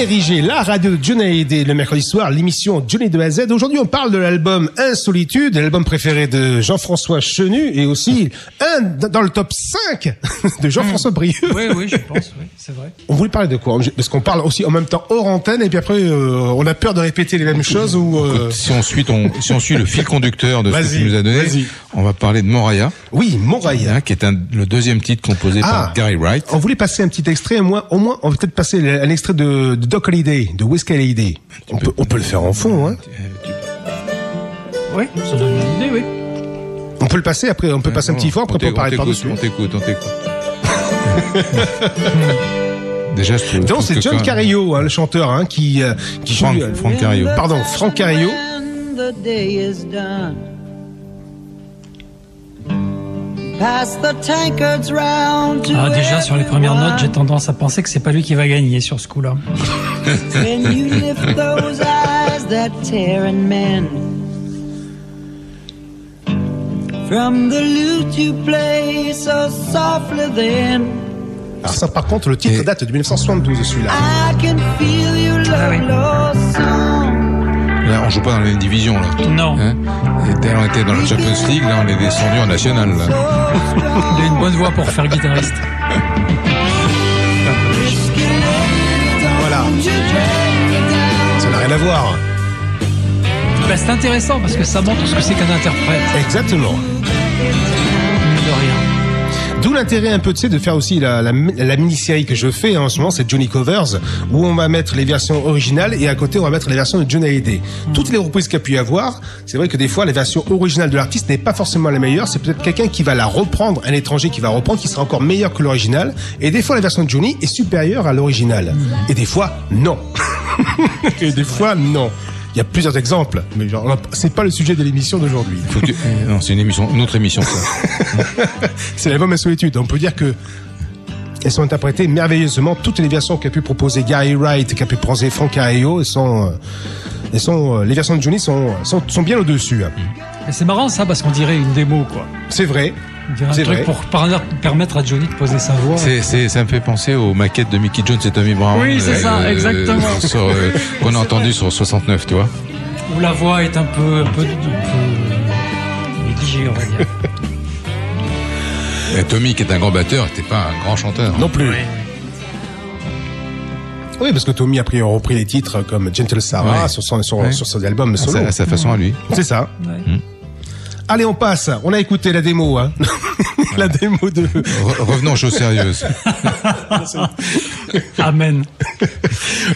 Érigé, la radio de Johnny Hallyday, le mercredi soir, l'émission Johnny de A à Z. Aujourd'hui, on parle de l'album Insolitude, l'album préféré de Jean-François Chenu et aussi un dans le top 5 de Jean-François Brieux. Oui, oui, je pense, oui, c'est vrai. On voulait parler de quoi? Parce qu'on parle aussi en même temps hors antenne et puis après, euh, on a peur de répéter les mêmes choses ou... euh, Si on suit ton, si on suit le fil conducteur de ce que tu nous as donné, on va parler de Moraya. Oui, Moraya. qui est un, le deuxième titre composé Ah. par Gary Wright. On voulait passer un petit extrait, au moins, au moins on va peut-être passer un extrait de, de Doc Holliday, de Whiskey Hallyday. On peut, on peut le faire en fond, hein Oui, ça donne une idée, oui. On peut le passer après, on peut passer un petit fort, après On on peut parler par-dessus. on t'écoute, on t'écoute. Déjà, je trouve- c'est John Carillo, hein, le chanteur, hein, qui, euh, qui joue. Frank- Frank Carillo. Pardon, Frank Carillo. Ah, déjà, sur les premières notes, j'ai tendance à penser que c'est pas lui qui va gagner sur ce coup-là. When you lift those eyes that tear and mend. From the lute you play so softly then. Alors ça, par contre, le titre date de 1972, celui-là. Pas dans la même division, là. Non. Hein Et on était dans la Champions League, là, on est descendu en national, là. Il a une bonne voix pour faire guitariste. Voilà. Ça n'a rien à voir. Bah, c'est intéressant parce que ça montre ce que c'est qu'un interprète. Exactement. D'où l'intérêt un peu, tu sais, de faire aussi la, la, la mini-série que je fais hein, en ce moment, c'est Johnny Covers, où on va mettre les versions originales et à côté on va mettre les versions de Johnny Hallyday. Toutes les reprises qu'il y a pu y avoir, c'est vrai que des fois la version originale de l'artiste n'est pas forcément la meilleure, c'est peut-être quelqu'un qui va la reprendre, un étranger qui va reprendre, qui sera encore meilleur que l'original, et des fois la version de Johnny est supérieure à l'original. Et des fois, non. et des fois, non. Il y a plusieurs exemples, mais genre, c'est pas le sujet de l'émission d'aujourd'hui. Euh, Non, c'est une émission, une autre émission, ça. C'est l'album Insolitude. On peut dire que elles sont interprétées merveilleusement. Toutes les versions qu'a pu proposer Gary Wright, qu'a pu proposer Frank elles sont, euh, elles sont, euh, les versions de Johnny sont, sont, sont bien au-dessus. hein. C'est marrant ça parce qu'on dirait une démo, quoi. C'est vrai. Un C'est truc vrai. pour permettre à Johnny de poser sa voix. C'est, c'est, ça me fait penser aux maquettes de Mickey Jones et Tommy Brown. Oui, c'est ça, exactement. sur, euh, qu'on a entendu sur 69, tu vois. Où la voix est un peu, un peu, un peu négligée, on va dire. Et Tommy, qui est un grand batteur, n'était pas un grand chanteur. Non plus. Oui, parce que Tommy a pris, repris les titres comme Gentle Sarah Ouais. sur son, sur, Ouais. sur son album À solo. sa- à sa façon à lui. C'est ça. Ouais. Allez, on passe. On a écouté la démo, hein. la démo de. Re- revenons aux choses sérieuses. Amen.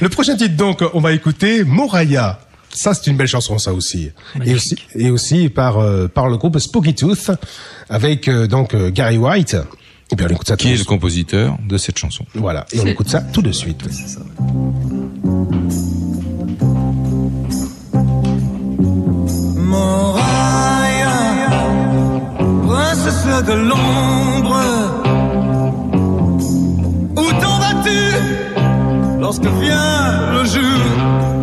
Le prochain titre, donc, on va écouter Moraya. Ça, c'est une belle chanson, ça aussi. Et aussi, et aussi par, euh, par le groupe Spooky Tooth, avec euh, donc euh, Gary White. Et puis on écoute ça Qui est le compositeur de cette chanson Voilà, et on écoute ça tout de suite. Moraya, de l'ombre, où t'en vas-tu lorsque vient le jour?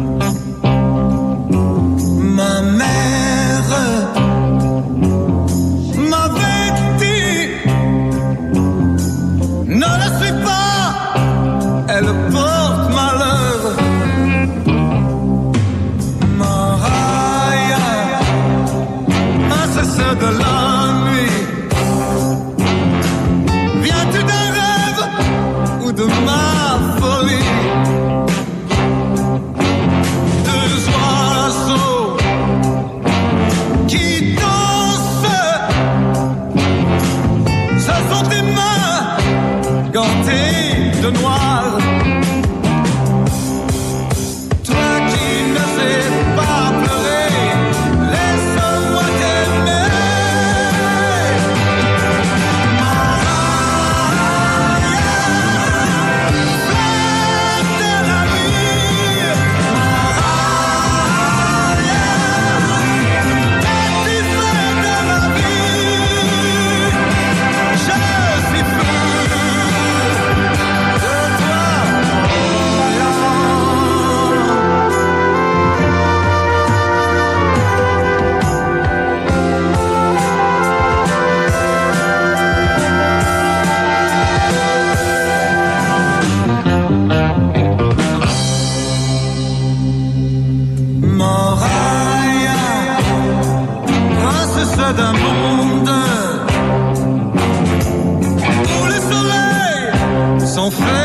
enfin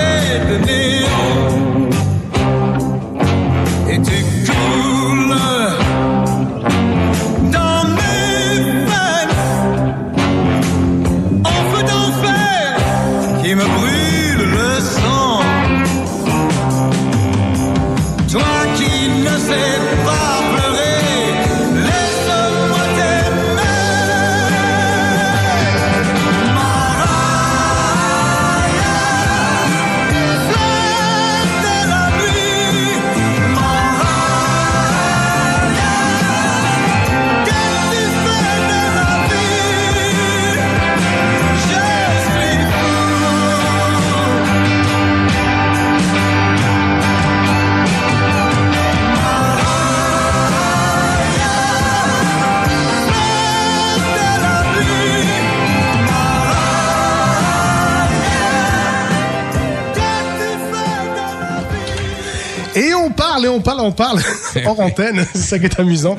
hors antenne. C'est ça qui est amusant.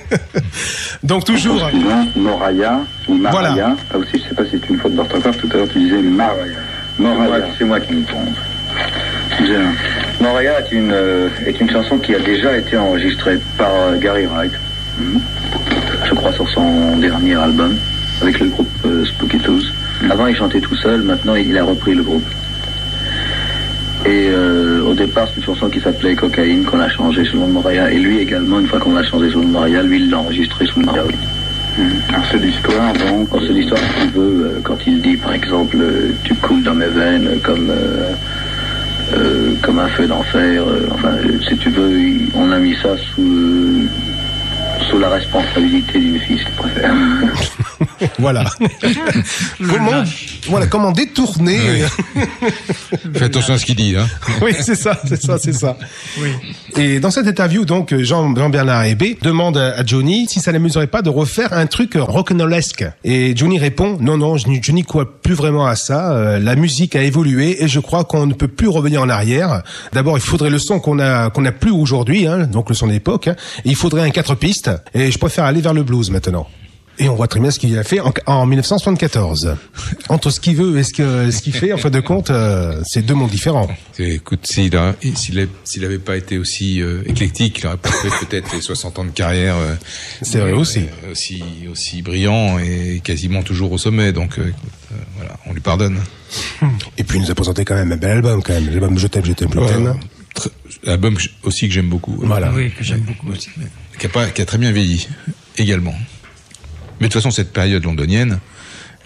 Donc toujours. Moraya ou Maraya. Voilà. Ah aussi, je sais pas si c'est une faute d'orthographe. Tout à l'heure, tu disais Maraya. Moraya. C'est moi qui me trompe. Bien. Moraya est une, euh, est une chanson qui a déjà été enregistrée par euh, Gary Wright. Mhm. Je crois sur son dernier album avec le groupe euh, Spooky Tooth. Avant, il chantait tout seul. Maintenant, il a repris le groupe. Et euh, au départ, c'est une chanson qui s'appelait Cocaïne, qu'on a changé sous le nom de Moraya. Et lui également, une fois qu'on l'a changé sous le nom de Moraya, lui, il l'a enregistré sous le nom de Moraya. Alors c'est l'histoire, donc C'est l'histoire, si tu veux, euh, quand il dit, par exemple, euh, tu coules dans mes veines comme, euh, euh, comme un feu d'enfer. enfin, si tu veux, on a mis ça sous, euh, sous la responsabilité du fils qu'il préfère. Voilà. comment, voilà, comment détourner. Fais attention à ce qu'il dit, hein. oui, c'est ça, c'est ça, c'est ça. Et dans cette interview, donc, Jean, Jean-Bernard Hébé demande à Johnny si ça n'amuserait pas de refaire un truc rock'n'rollesque. Et Johnny répond, non, non, je, n'y- je n'y crois plus vraiment à ça. Euh, la musique a évolué et je crois qu'on ne peut plus revenir en arrière. D'abord, il faudrait le son qu'on a, qu'on n'a plus aujourd'hui, hein, donc le son d'époque. hein. Il faudrait un quatre pistes. Et je préfère aller vers le blues maintenant. Et on voit très bien ce qu'il a fait en, en 1974. Entre ce qu'il veut et ce que- ce qu'il fait, en fin de compte, euh, c'est deux mondes différents. Écoute, s'il a, s'il a- s'il avait pas été aussi euh, éclectique, il aurait pas fait peut-être les 60 ans de carrière. euh, C'est vrai aussi. euh, aussi, aussi brillant et quasiment toujours au sommet. Donc, euh, voilà, on lui pardonne. Et puis il nous a présenté quand même un bel album, quand même. L'album Je t'aime, je t'aime, je t'aime. Album aussi que j'aime beaucoup. Voilà. Oui, que j'aime beaucoup aussi. Qui a, pas, qui a très bien vieilli également. Mais de toute façon, cette période londonienne,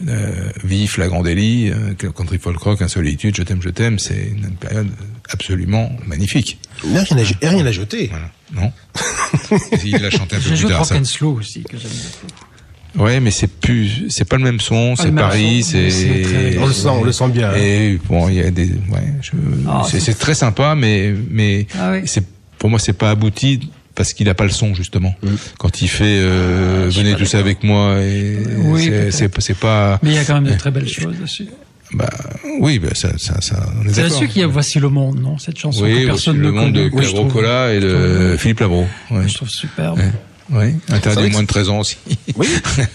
euh, Vif, La Grande Élie, euh, Country Folk Rock, Insolitude, Je t'aime, je t'aime, c'est une période absolument magnifique. Il n'y a rien à, et rien à jeter. Non. Il l'a chanté un peu J'ai plus joué tard. Rock and Slow aussi, que j'aime beaucoup. Ouais, mais c'est plus, c'est pas le même son, Pas c'est Paris, c'est. très- On le sent, on le sent bien. hein. Et bon, il y a des, ouais, je- Ah, c'est, très sympa, mais, mais Ah oui. c'est, pour moi, c'est pas abouti parce qu'il a pas le son justement. Mm. Quand il fait, euh, venez tous avec moi, et Oui, c'est, pas. Mais il y a quand même de très belles choses dessus. Bah, oui, bah, ça, ça, ça, C'est là-dessus qu'il y a Voici le monde, non Cette chanson Oui, que aussi personne le ne monde de connaît. Trouve- Rocola et de Philippe Labro. Ouais. Je trouve superbe. Ouais. Oui, interdit aux moins de 13 ans aussi. Oui.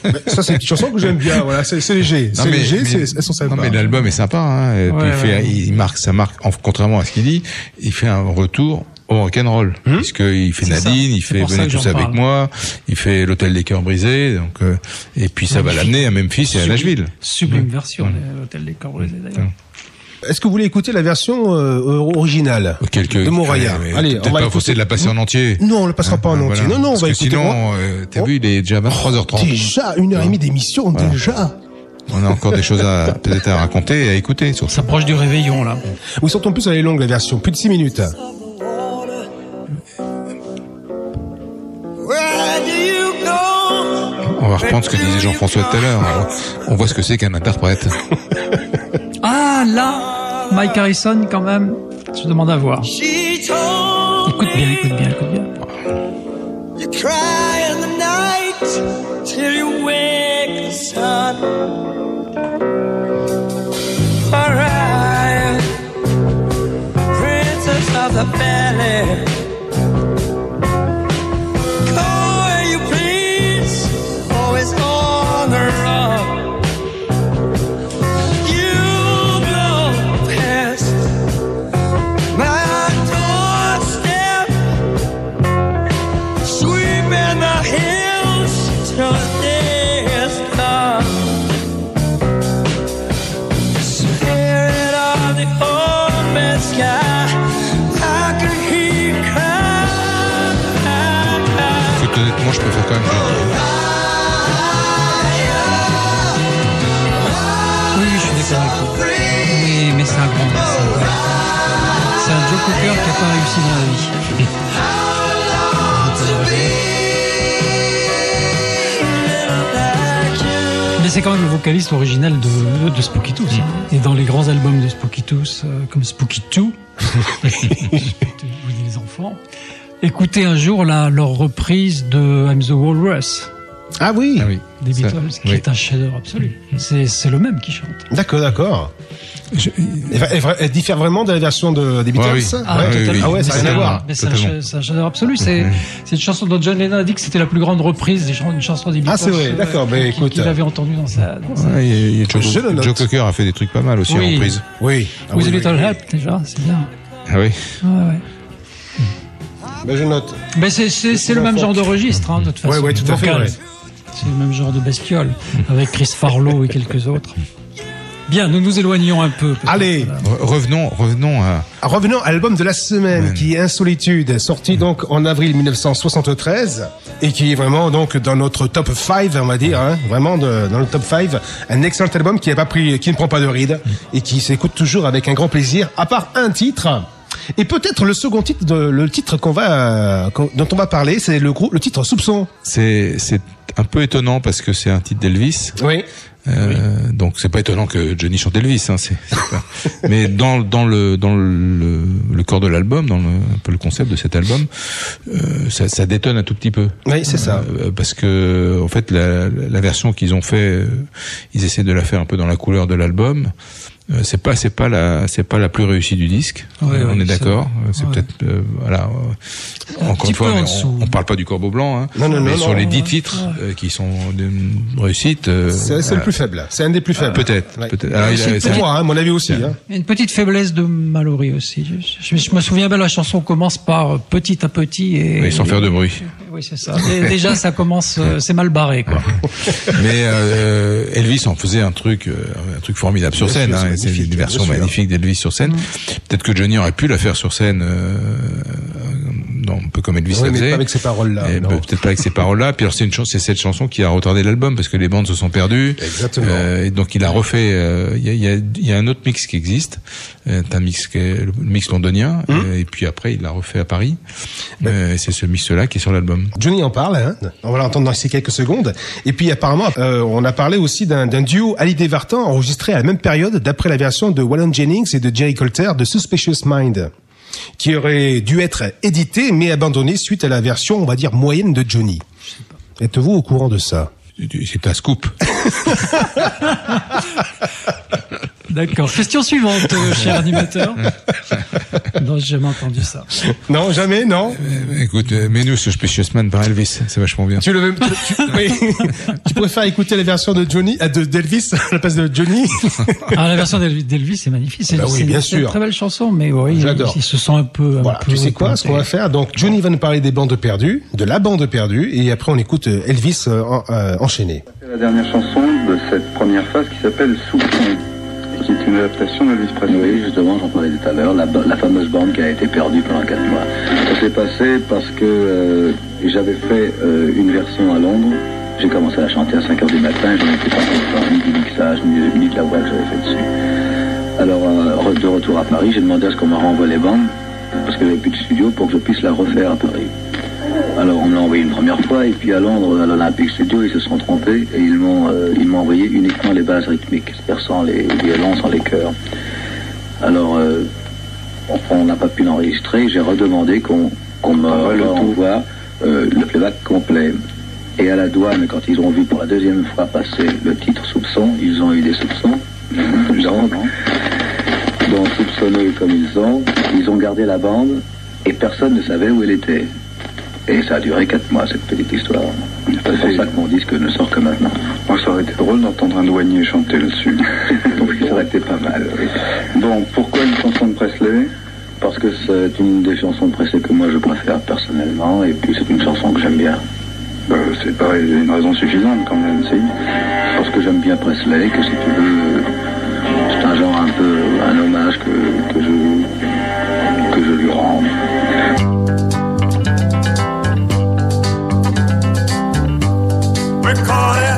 Mais ça, c'est une chanson que j'aime bien. Voilà, c'est léger. C'est mais- léger, c'est- elles sont sympas. Non, mais l'album est sympa. Hein, et puis Ouais, il, fait, ouais. il marque, ça marque, en- contrairement à ce qu'il dit, il fait un retour au rock'n'roll. Puisqu'il fait Hmm ça. Nadine, il fait Venez tous avec parle. moi, il fait l'Hôtel des Cœurs Brisés, donc, euh, et puis ça va l'amener à Memphis et à Nashville. Sublime version, l'hôtel des corps brisés d'ailleurs. Est-ce que vous voulez écouter la version euh, originale Quelques, de Moraya Allez, on va pas écouter- forcer de la passer en entier. Non, on le passera pas en Ah, entier. Non, non, on Parce va que écouter. Sinon, euh, t'as vu, il est déjà 23h30. Déjà une heure et demie d'émission, déjà. On a encore des choses à, peut-être à raconter et à écouter sur ça. Proche du réveillon, là. Oui, surtout en plus, elle est longue, la version. Plus de 6 minutes. On va reprendre ce que disait Jean-François tout à l'heure. On voit ce que c'est qu'un interprète. Ah, là Mike Harrison, quand même, je demande à voir. Écoute bien, écoute bien, écoute bien. You cry in the night till you wake the sun. Mariah, princess of the valley. Vocaliste original de, de Spooky Tooth. hein. Et dans les grands albums de Spooky Tooth, euh, comme Spooky 2, vous les enfants, écoutez un jour la, leur reprise de I'm the Walrus. Ah oui, Des Ça, Beatles, qui oui. est un chef-d'œuvre absolu. C'est c'est le même qui chante. D'accord, d'accord. Elle, va- elle diffère vraiment de la version de, des Beatles? Oui. Ah, Ouais. totalement. Ah ouais, ça n'a rien à c'est- voir. C'est un, chef-d'œuvre absolu. C'est une chanson dont John Lennon a dit que c'était la plus grande reprise des chan- une chanson des Beatles. Ah, c'est vrai, euh, d'accord, mais qu'il- écoute. Qu'il avait entendu dans sa. Dans sa... Ouais, il y a- il y a Joe, Je le note. Joe Cocker a fait des trucs pas mal aussi Oui. en reprise. Oui. Ah With oui, a oui, Little oui. Help, déjà, c'est bien. Ah oui. Ouais, ouais. Ben, je note. Mais c'est- c'est le même genre de registre, hein, de toute façon. Ouais, ouais, tout à fait, ouais. C'est le même genre de bestiole, avec Chris Farlow et quelques autres. Bien, nous nous éloignons un peu. Allez, Re- Revenons, revenons à. revenons à l'album de la semaine qui est Insolitude, sorti donc en avril 1973 et qui est vraiment donc dans notre top 5, on va dire, hein, vraiment de- dans le top 5, un excellent album qui a pas pris, qui ne prend pas de ride et qui s'écoute toujours avec un grand plaisir, à part un titre. Et peut-être le second titre, de, le titre qu'on va, dont on va parler, c'est le groupe, le titre Soupçon. C'est c'est un peu étonnant parce que c'est un titre d'Elvis. Oui. Euh, Donc c'est pas étonnant que Johnny chante Elvis, hein, c'est. pas- Mais dans dans le dans le, le corps de l'album, dans le, un peu le concept de cet album, euh, ça, ça détonne un tout petit peu. Oui, c'est ça. Euh, parce que en fait la, la version qu'ils ont fait, euh, ils essaient de la faire un peu dans la couleur de l'album. Euh, c'est pas c'est pas la c'est pas la plus réussie du disque. Ouais, Euh, on ouais, est d'accord. Euh, C'est ouais. peut-être euh, voilà. encore une fois, en on, on parle pas du Corbeau blanc. Hein, Non, non, mais non, sur non, les dix ouais. titres euh, qui sont d'une réussite. euh, C'est le plus faible. C'est un des plus faibles. Peut-être, Ouais. peut-être. Alors, il a- C'est c'est- pour moi, hein, mon avis aussi. Hein. Une petite faiblesse de Mallory aussi. Je, je- je me souviens bien, la chanson commence par petit à petit et. Oui, sans faire de bruit. Oui, c'est ça. Et déjà, ça commence, c'est mal barré, quoi. Mais Elvis en faisait un truc, un truc formidable sur scène. C'est une version magnifique d'Elvis sur scène. Peut-être que Johnny aurait pu la faire sur scène, euh, non, un peu comme Elvis Oui, mais pas avec ces paroles-là. Peut- Peut-être pas avec ces paroles-là. Puis c'est une chanson, c'est cette chanson qui a retardé l'album parce que les bandes se sont perdues. Exactement. Euh, et donc il a refait. euh, Il y, a, y, a, y a un autre mix qui existe, euh, un mix qui est le mix londonien. Euh, et puis après il l'a refait à Paris. Euh, et c'est ce mix-là qui est sur l'album. Johnny en parle, hein. on va l'entendre dans ces quelques secondes. Et puis apparemment, euh, on a parlé aussi d'un duo Hallyday Vartan enregistré à la même période d'après la version de Waylon Jennings et de Jerry Colter de Suspicious Mind, qui aurait dû être édité mais abandonné suite à la version, on va dire, moyenne de Johnny. Êtes-vous au courant de ça? C'est un scoop. D'accord. Question suivante, euh, cher animateur. non, j'ai jamais entendu ça. Non, jamais, non. Euh, écoute, euh, mets-nous Suspicious Man par Elvis, c'est vachement bien. Tu le veux, tu, tu- oui. tu préfères écouter la version de Johnny, euh, de d'Elvis à la place de Johnny Ah, la version d'Elvis, d'Elvis, c'est magnifique. C'est Bah oui, c'est- bien c'est une sûr. très belle chanson, mais oui, J'adore. il, il se sent un peu. un Voilà, peu tu sais quoi, ce qu'on va faire? Donc Johnny va nous parler des bandes perdues, de la bande perdue, et après on écoute euh, Elvis euh, en- euh, enchaîné. C'est la dernière chanson de cette première phase qui s'appelle Soupçon, et qui est une adaptation d'Elvis Presley. Oui, justement, j'en parlais tout à l'heure, la, fameuse bande qui a été perdue pendant 4 mois. Ça s'est passé parce que euh, j'avais fait euh, une version à Londres. J'ai commencé à chanter à 5 h du matin, je n'étais pas content ni du mixage, ni, de la voix que j'avais fait dessus. Alors, euh, de retour à Paris, j'ai demandé à ce qu'on me renvoie les bandes, parce qu'il n'y avait plus de studio, pour que je puisse la refaire à Paris. Alors on me l'a envoyé une première fois et puis à Londres, à l'Olympic Studio, ils se sont trompés et ils m'ont euh, ils m'ont envoyé uniquement les bases rythmiques, c'est-à-dire sans les violons, sans les chœurs. Alors euh, on n'a pas pu l'enregistrer, j'ai redemandé qu'on qu'on me renvoie euh, le playback complet. Et à la douane, quand ils ont vu pour la deuxième fois passer le titre soupçon, ils ont eu des soupçons. Donc, donc soupçonneux comme ils sont, ils ont gardé la bande et personne ne savait où elle était. Et ça a duré 4 mois, cette petite histoire. C'est pour ça que mon disque ne sort que maintenant. Moi, ça aurait été drôle d'entendre un douanier chanter là-dessus. Oui, ça aurait été pas mal. oui. Bon, pourquoi une chanson de Presley? Parce que c'est une des chansons de Presley que moi je préfère personnellement, et puis c'est une chanson que j'aime bien. Bah, C'est pas une raison suffisante quand même, si. Parce que j'aime bien Presley, que si tu veux, euh, c'est un genre un peu, un hommage que, que je, morning.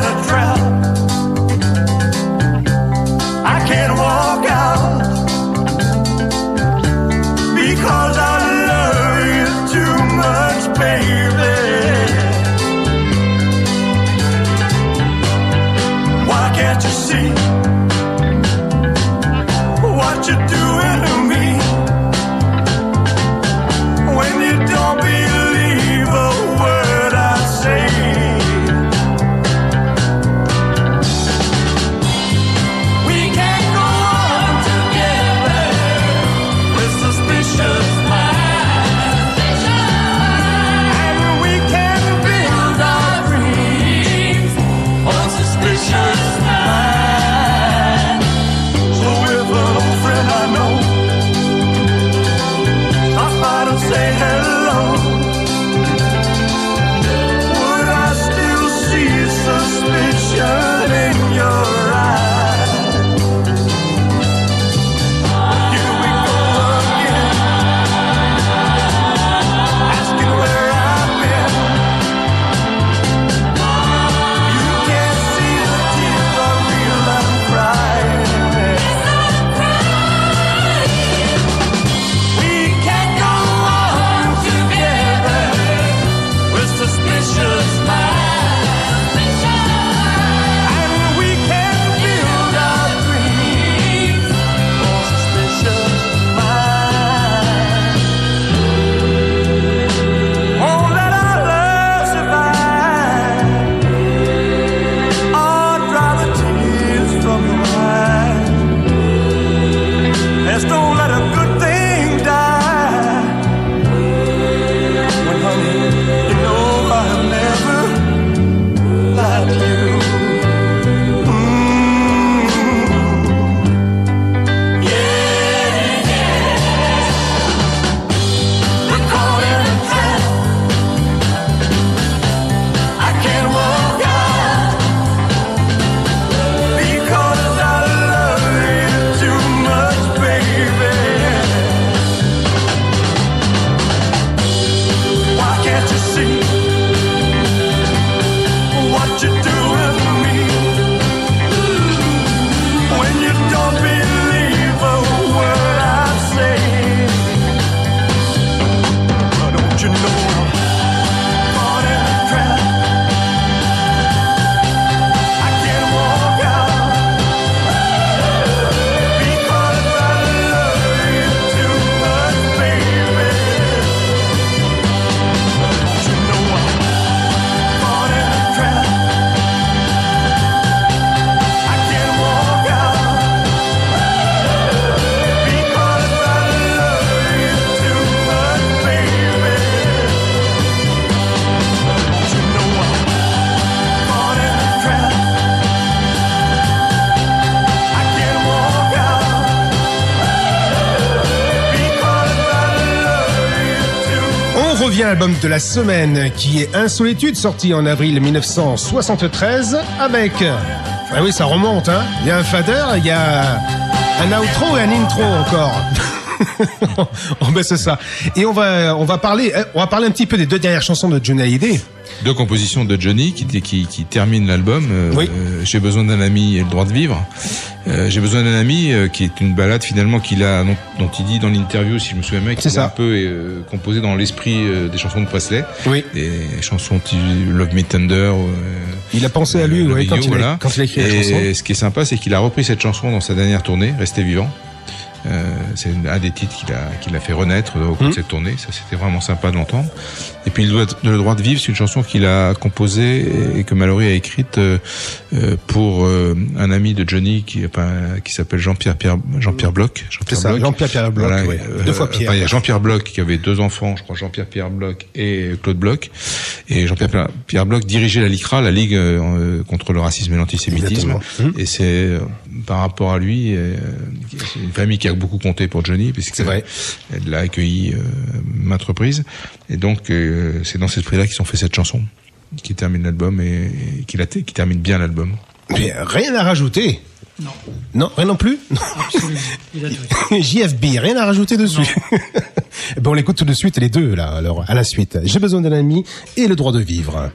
L'album de la semaine qui est Insolitude, sorti en avril 1973 avec... Ah oui, ça remonte, hein. Il y a un fader, il y a un outro et un intro encore. oh, ben c'est ça. Et on va, on va parler, eh, on va parler un petit peu des deux dernières chansons de Johnny Hallyday. Deux compositions de Johnny qui, qui, qui terminent l'album. Euh, euh, J'ai besoin d'un ami et le droit de vivre. Euh, J'ai besoin d'un ami euh, qui est une balade finalement qu'il a dont, dont il dit dans l'interview si je me souviens bien qu'il a un peu euh, composé dans l'esprit euh, des chansons de Presley. Oui. Des chansons Love Me Tender. euh, Il a pensé à lui, ouais, quand, il a, voilà. quand il a écrit la Et chanson. ce qui est sympa, c'est qu'il a repris cette chanson dans sa dernière tournée, Restez vivant. C'est un des titres qu'il a, qu'il a fait renaître au cours de cette tournée. Ça, c'était vraiment sympa de l'entendre. Et puis, le droit, le droit de vivre, c'est une chanson qu'il a composée et que Mallory a écrite pour euh, un ami de Johnny qui, enfin, qui s'appelle Jean-Pierre Pierre, Jean-Pierre Bloch. C'est ça, Jean-Pierre Pierre Bloch, Voilà, ouais. euh, Deux fois Pierre. enfin, il y a Jean-Pierre Bloch qui avait deux enfants, je crois Jean-Pierre Pierre Bloch et Claude Bloch. Et Jean-Pierre Pierre- Bloch dirigeait la LICRA, la Ligue euh, euh, contre le racisme et l'antisémitisme. Et c'est euh, par rapport à lui, euh, c'est une famille qui a beaucoup compté pour Johnny, puisque vrai. elle l'a accueilli euh, maintes reprises. Et donc euh, c'est dans cet esprit-là qu'ils ont fait cette chanson, qui termine l'album et, et qui, la- qui termine bien l'album. Mais rien à rajouter. Non. Non, rien non plus Absolument. Il a tout. JFB, rien à rajouter dessus. Eh ben, on l'écoute tout de suite, les deux, là, alors, à la suite. J'ai besoin d'un ami et le droit de vivre.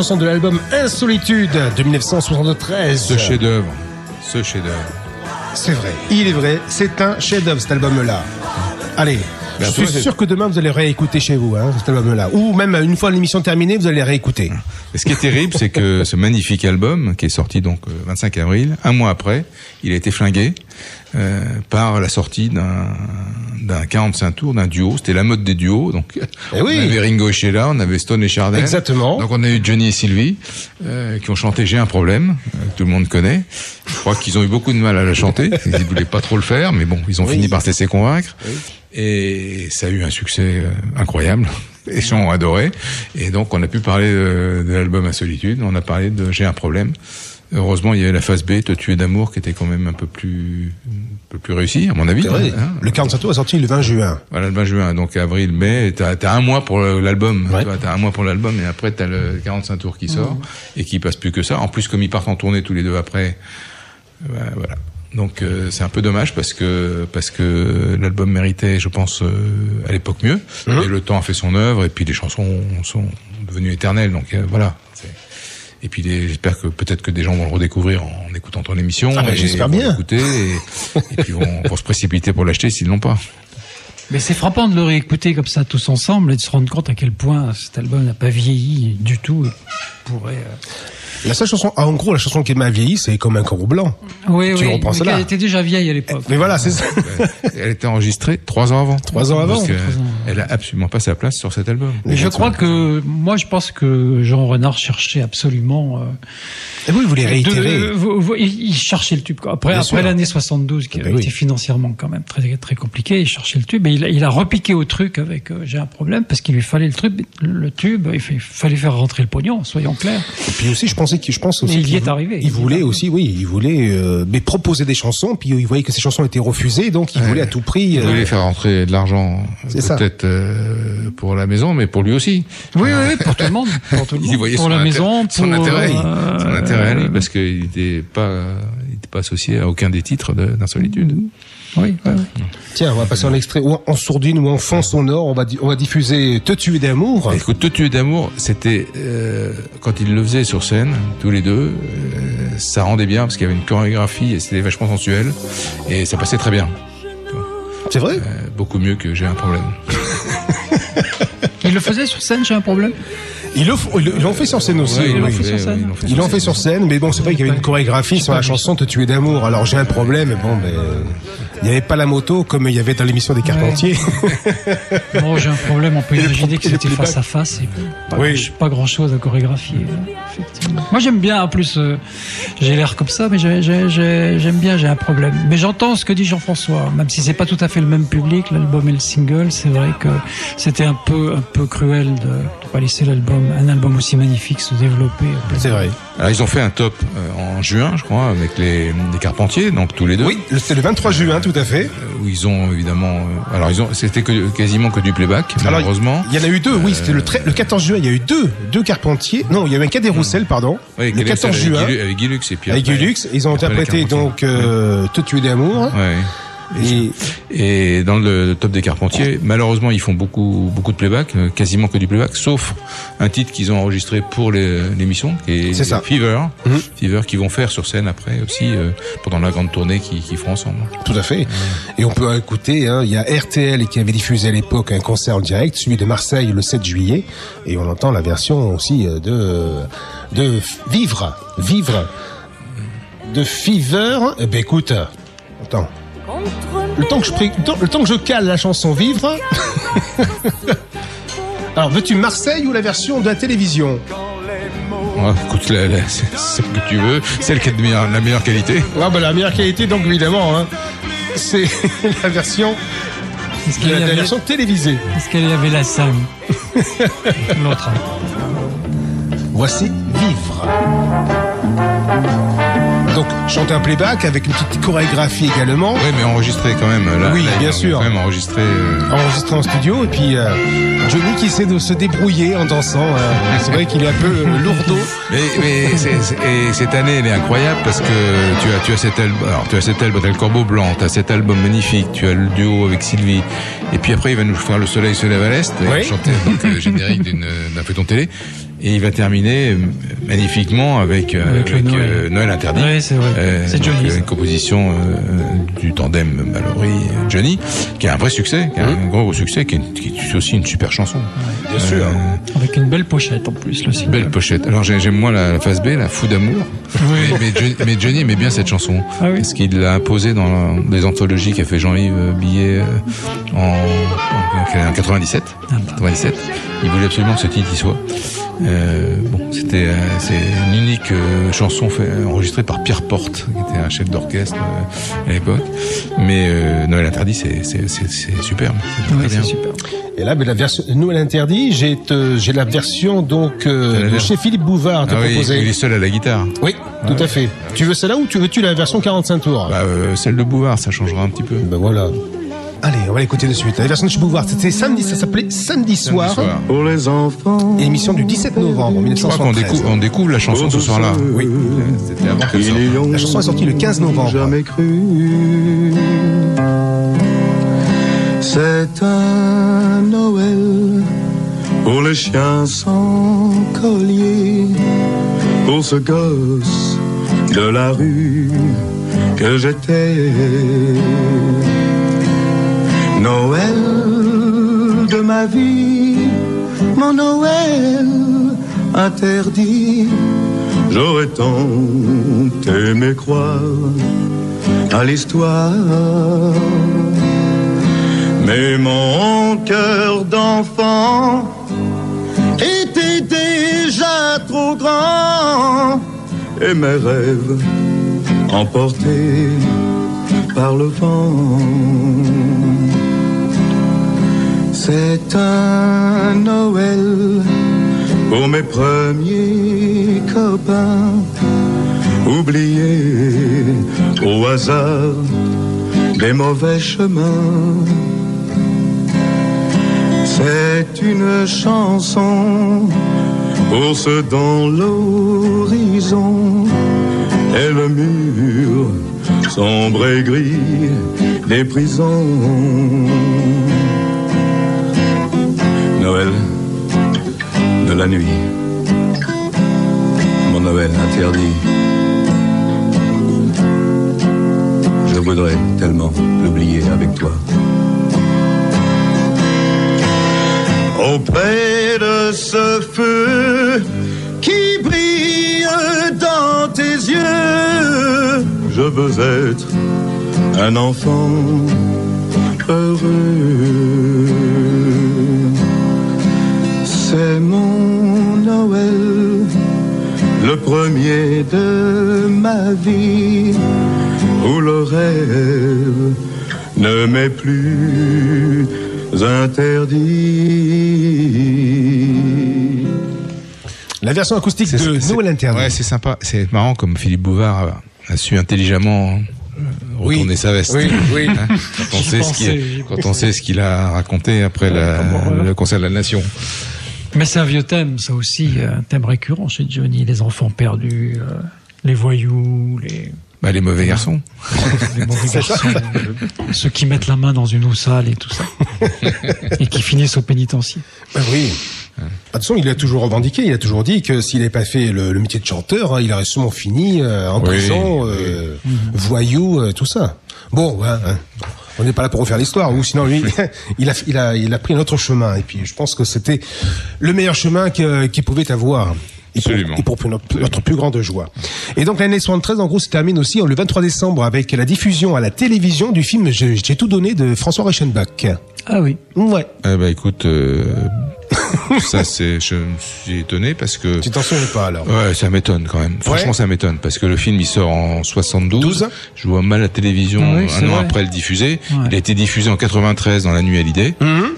Chanson de l'album Insolitude de 1973. Ce chef-d'œuvre. Ce chef-d'œuvre. C'est vrai. Il est vrai. C'est un chef-d'œuvre cet album-là. Allez. Ben, je suis sûr que demain vous allez réécouter chez vous hein, cet album-là, ou même une fois l'émission terminée, vous allez réécouter. Et ce qui est terrible, c'est que ce magnifique album, qui est sorti donc euh, 25 avril, un mois après, il a été flingué euh, par la sortie d'un d'un 45 tours, d'un duo. C'était la mode des duos. Donc, Eh oui. on avait Ringo et Sheila, on avait Stone et Chardin. Exactement. Donc, on a eu Johnny et Sylvie euh, qui ont chanté J'ai un problème, euh, que tout le monde connaît. Je crois qu'ils ont eu beaucoup de mal à la chanter. Ils voulaient pas trop le faire, mais bon, ils ont Oui. fini par se laisser convaincre. Et ça a eu un succès euh, incroyable. Les gens ont adoré. Et donc, on a pu parler de, de l'album à solitude. On a parlé de J'ai un problème. Heureusement, il y avait la phase B, Te tuer d'amour, qui était quand même un peu plus, un peu plus réussi, à mon avis. Vrai. Hein Le 45 tours est sorti le 20 juin. voilà, le 20 juin, donc avril, mai, t'as as un mois pour l'album. Tu vois, T'as un mois pour l'album et après t'as le 45 tours qui sort et qui passe plus que ça. En plus, comme ils partent en tournée tous les deux après, euh, voilà. Donc euh, c'est un peu dommage parce que parce que l'album méritait, je pense, euh, à l'époque mieux. Et le temps a fait son œuvre et puis les chansons sont devenues éternelles. Donc euh, voilà. Et puis j'espère que peut-être que des gens vont le redécouvrir en écoutant ton émission. Ah bah, et j'espère bien. l'écouter et, et puis vont, vont se précipiter pour l'acheter s'ils l'ont pas. Mais c'est frappant de le réécouter comme ça tous ensemble et de se rendre compte à quel point cet album n'a pas vieilli du tout. et pourrait. euh, La seule chanson, ah, en gros, la chanson qui m'a vieilli, c'est comme un corbeau blanc. Oui, Tu oui. reprends mais. Elle était déjà vieille à l'époque. Mais voilà, c'est ça. Elle était enregistrée trois ans avant. Trois ans avant. Parce que elle a absolument pas sa place sur cet album. Mais je crois que moi je pense que Jean Renard cherchait absolument. euh, Et vous, il voulait réitérer. de- vous- vous- il cherchait le tube. quoi. Après, Bien après l'année 72, qui Ah avait ben été oui. financièrement quand même très très compliqué, il cherchait le tube et il, a- il a repiqué au truc avec euh, j'ai un problème parce qu'il lui fallait le tube, le tube, il fa- fallait faire rentrer le pognon, soyons clairs. Et puis aussi, je pensais que, je pense aussi. Mais il y est arrivé. Il voulait aussi, oui, il voulait, euh, mais proposer des chansons, puis il voyait que ces chansons étaient refusées, donc il voulait à tout prix. Il euh, voulait faire rentrer de l'argent, C'est ça. peut-être euh, pour la maison, mais pour lui aussi. Oui, oui, pour tout le monde, pour tout le Il monde, voyait pour son la maison, pour son intérêt, euh, son intérêt à lui, parce qu'il n'était pas, il était pas associé à aucun des titres de- d'Insolitude. Oui, oui, oui. Tiens, on va passer en extrait, ou en- en sourdine ou en fond sonore, on va, di- on va diffuser Te tuer d'amour. Écoute, Te tuer d'amour, c'était euh, quand ils le faisaient sur scène, tous les deux, euh, ça rendait bien parce qu'il y avait une chorégraphie et c'était vachement sensuel et ça passait très bien. C'est vrai? Euh, beaucoup mieux que J'ai un problème. Il le faisait sur scène, j'ai un problème. Ils l'ont fait sur scène aussi. Ils l'ont fait sur fait, fait sur scène, mais bon, c'est vrai qu'il y avait une chorégraphie sur la chanson Te tuer d'amour. Alors j'ai un problème, bon, ben, il n'y avait pas la moto comme il y avait dans l'émission des Carpentiers. Bon, j'ai un problème, on peut Et imaginer que c'était face à face et pas, Oui. grand- pas grand chose à chorégraphier. effectivement. Moi j'aime bien, en plus, euh, j'ai l'air comme ça, mais j'ai- j'ai- j'ai- j'aime bien, j'ai un problème. Mais j'entends ce que dit Jean-François, même si c'est pas tout à fait le même public, l'album et le single, c'est vrai que c'était un peu, un peu cruel de, de pas laisser l'album, un album aussi magnifique se développer. c'est vrai. Alors ils ont fait un top euh, en juin, je crois, avec les, les Carpentiers, donc tous les deux. Oui, c'était le 23 juin, tout à fait. Euh, Où ils ont évidemment, euh, alors ils ont, c'était que, quasiment que du playback, Alors, malheureusement. Il y en a eu deux, oui, c'était le, tre- le 14 juin, il y a eu deux, deux Carpentiers. Non, il y avait un Cadet Roussel, pardon. Oui, le 14 avec juin. Avec Guy Lux et puis Avec Gulux, ils ont interprété donc euh, Te tuer d'amour. Ouais. Et Et dans le top des Carpentiers, malheureusement, ils font beaucoup beaucoup de playback, euh, quasiment que du playback, sauf un titre qu'ils ont enregistré pour l'émission, qui est, C'est ça. Fever, Mhm. Fever, qu'ils vont faire sur scène après aussi euh, pendant la grande tournée qu'ils qu'ils feront ensemble. Tout à fait. Et on peut écouter, hein, il y a RTL qui avait diffusé à l'époque un concert en direct, celui de Marseille le 7 juillet, et on entend la version aussi euh, de de Vivre, Vivre, de Fever. Eh ben écoute, attends, le temps que je pré- le temps- le temps que je cale la chanson Vivre. Alors veux-tu Marseille ou la version de la télévision? Écoute, la, la- c'est c'est ce que tu veux. Celle qui de meilleure- la meilleure qualité. Ah bah la meilleure qualité donc évidemment hein, c'est la version la, avait, télévisée. est-ce qu'il y avait la scène? L'autre. Voici Vivre. Donc chanter un playback avec une petite chorégraphie également. Oui, mais enregistré quand même. Là, Oui, là, bien sûr. Quand même enregistré. euh, enregistré en studio et puis euh, Johnny qui essaie de se débrouiller en dansant. euh, c'est vrai qu'il est un peu euh, lourdeau. Mais, mais et cette année, elle est incroyable parce que tu as, tu as cet album, alors tu as cet album, t'as le Corbeau Blanc, tu as cet album magnifique, tu as le duo avec Sylvie, et puis après il va nous faire Le Soleil se lève à l'Est, Oui. chanter donc le générique d'un feuilleton télé, et il va terminer euh, magnifiquement avec, euh, Avec Noël. euh, Noël interdit. Ouais, c'est vrai. Euh, C'est Johnny. Une composition euh, du tandem Mallory Johnny, qui a un vrai succès, qui a un gros succès, qui est, qui est aussi une super chanson. Bien sûr. Avec une belle pochette en plus, le single. Belle pochette. Alors j'ai- j'aime moins la, la face B, la fou d'amour. Mais, mais Johnny, mais Johnny aimait bien cette chanson. Ah oui. Parce qu'il l'a imposée dans des anthologies qu'a fait Jean-Yves Billet euh, en, en, en 97. Ah bah. 97. Il voulait absolument que ce titre y soit. Euh, bon, c'était euh, c'est une unique euh, chanson fait, enregistrée par Pierre Porte, qui était un chef d'orchestre euh, à l'époque. Mais euh, Noël interdit, c'est c'est c'est c'est superbe. C'est Ouais, très bien. c'est super. Et là, mais la version Noël interdit, j'ai euh, j'ai la version donc euh, la de chez Philippe Bouvard Ah oui, proposée. il est seul à la guitare. Oui, tout à fait. Tu veux celle-là ou tu veux-tu la version 45 tours? Bah, euh, celle de Bouvard, ça changera un petit peu. Ben voilà. Allez, on va l'écouter de suite. La version de chez Bouvard, c'était samedi, ça s'appelait Samedi soir. soir. Pour les enfants, Émission du 17 novembre Je crois qu'on 1973. découvre, on découvre la chanson ce soir-là. Oui. C'était avant qu'elle sorte. La chanson est sortie le 15 novembre. jamais cru. C'est un Noël pour les chiens sans collier, pour ce gosse de la rue que j'étais. Noël de ma vie, mon Noël interdit. J'aurais tant aimé croire à l'histoire. Mais mon cœur d'enfant était déjà trop grand et mes rêves emportés par le vent. C'est un Noël pour mes premiers copains, oubliés au hasard des mauvais chemins. C'est une chanson pour ceux dont l'horizon est le mur sombre et gris des prisons. Noël de la nuit, mon Noël interdit. Je voudrais tellement l'oublier avec toi. Auprès de ce feu qui brille dans tes yeux, je veux être un enfant heureux. C'est mon Noël, le premier de ma vie, où le rêve ne m'est plus interdit. La version acoustique C'est- de Noël interdit. Ouais, c'est sympa. C'est marrant comme Philippe Bouvard a, a su intelligemment retourner sa veste. Oui, oui. Hein, quand, on sait ce pensais, qu'il, j'y quand on sait ce qu'il a raconté après la- le concert de la Nation. Mais c'est un vieux thème, ça aussi, euh, un thème récurrent chez Johnny. Les enfants perdus, euh, les voyous, les, Bah, les mauvais garçons. les mauvais garçons, euh, ceux qui mettent la main dans une eau sale et tout ça. et qui finissent au pénitencier. Ben oui. De toute façon, il a toujours revendiqué, il a toujours dit que s'il n'avait pas fait le, le métier de chanteur, hein, il aurait sûrement fini euh, en Oui, prison, euh, voyou, euh, tout ça. Bon, hein, hein, on n'est pas là pour refaire l'histoire, ou sinon lui, il a, il a, il a pris un autre chemin. Et puis, je pense que c'était le meilleur chemin que- qu'il pouvait avoir. Et pour, Absolument. et pour notre, notre plus grande joie. Et donc l'année 73, en gros, se termine aussi le 23 décembre avec la diffusion à la télévision du film J'ai j'ai tout donné de François Reichenbach. Ah oui. Ouais. Eh ben, écoute, euh, ça, c'est, je me suis étonné parce que. Tu t'en souviens pas alors? Ouais, ça m'étonne quand même. Franchement, ça m'étonne parce que le film il sort en 72. Je vois mal la télévision Ah oui, un an vrai. après le diffuser. Ouais. Il a été diffusé en 93 dans la nuit à l'idée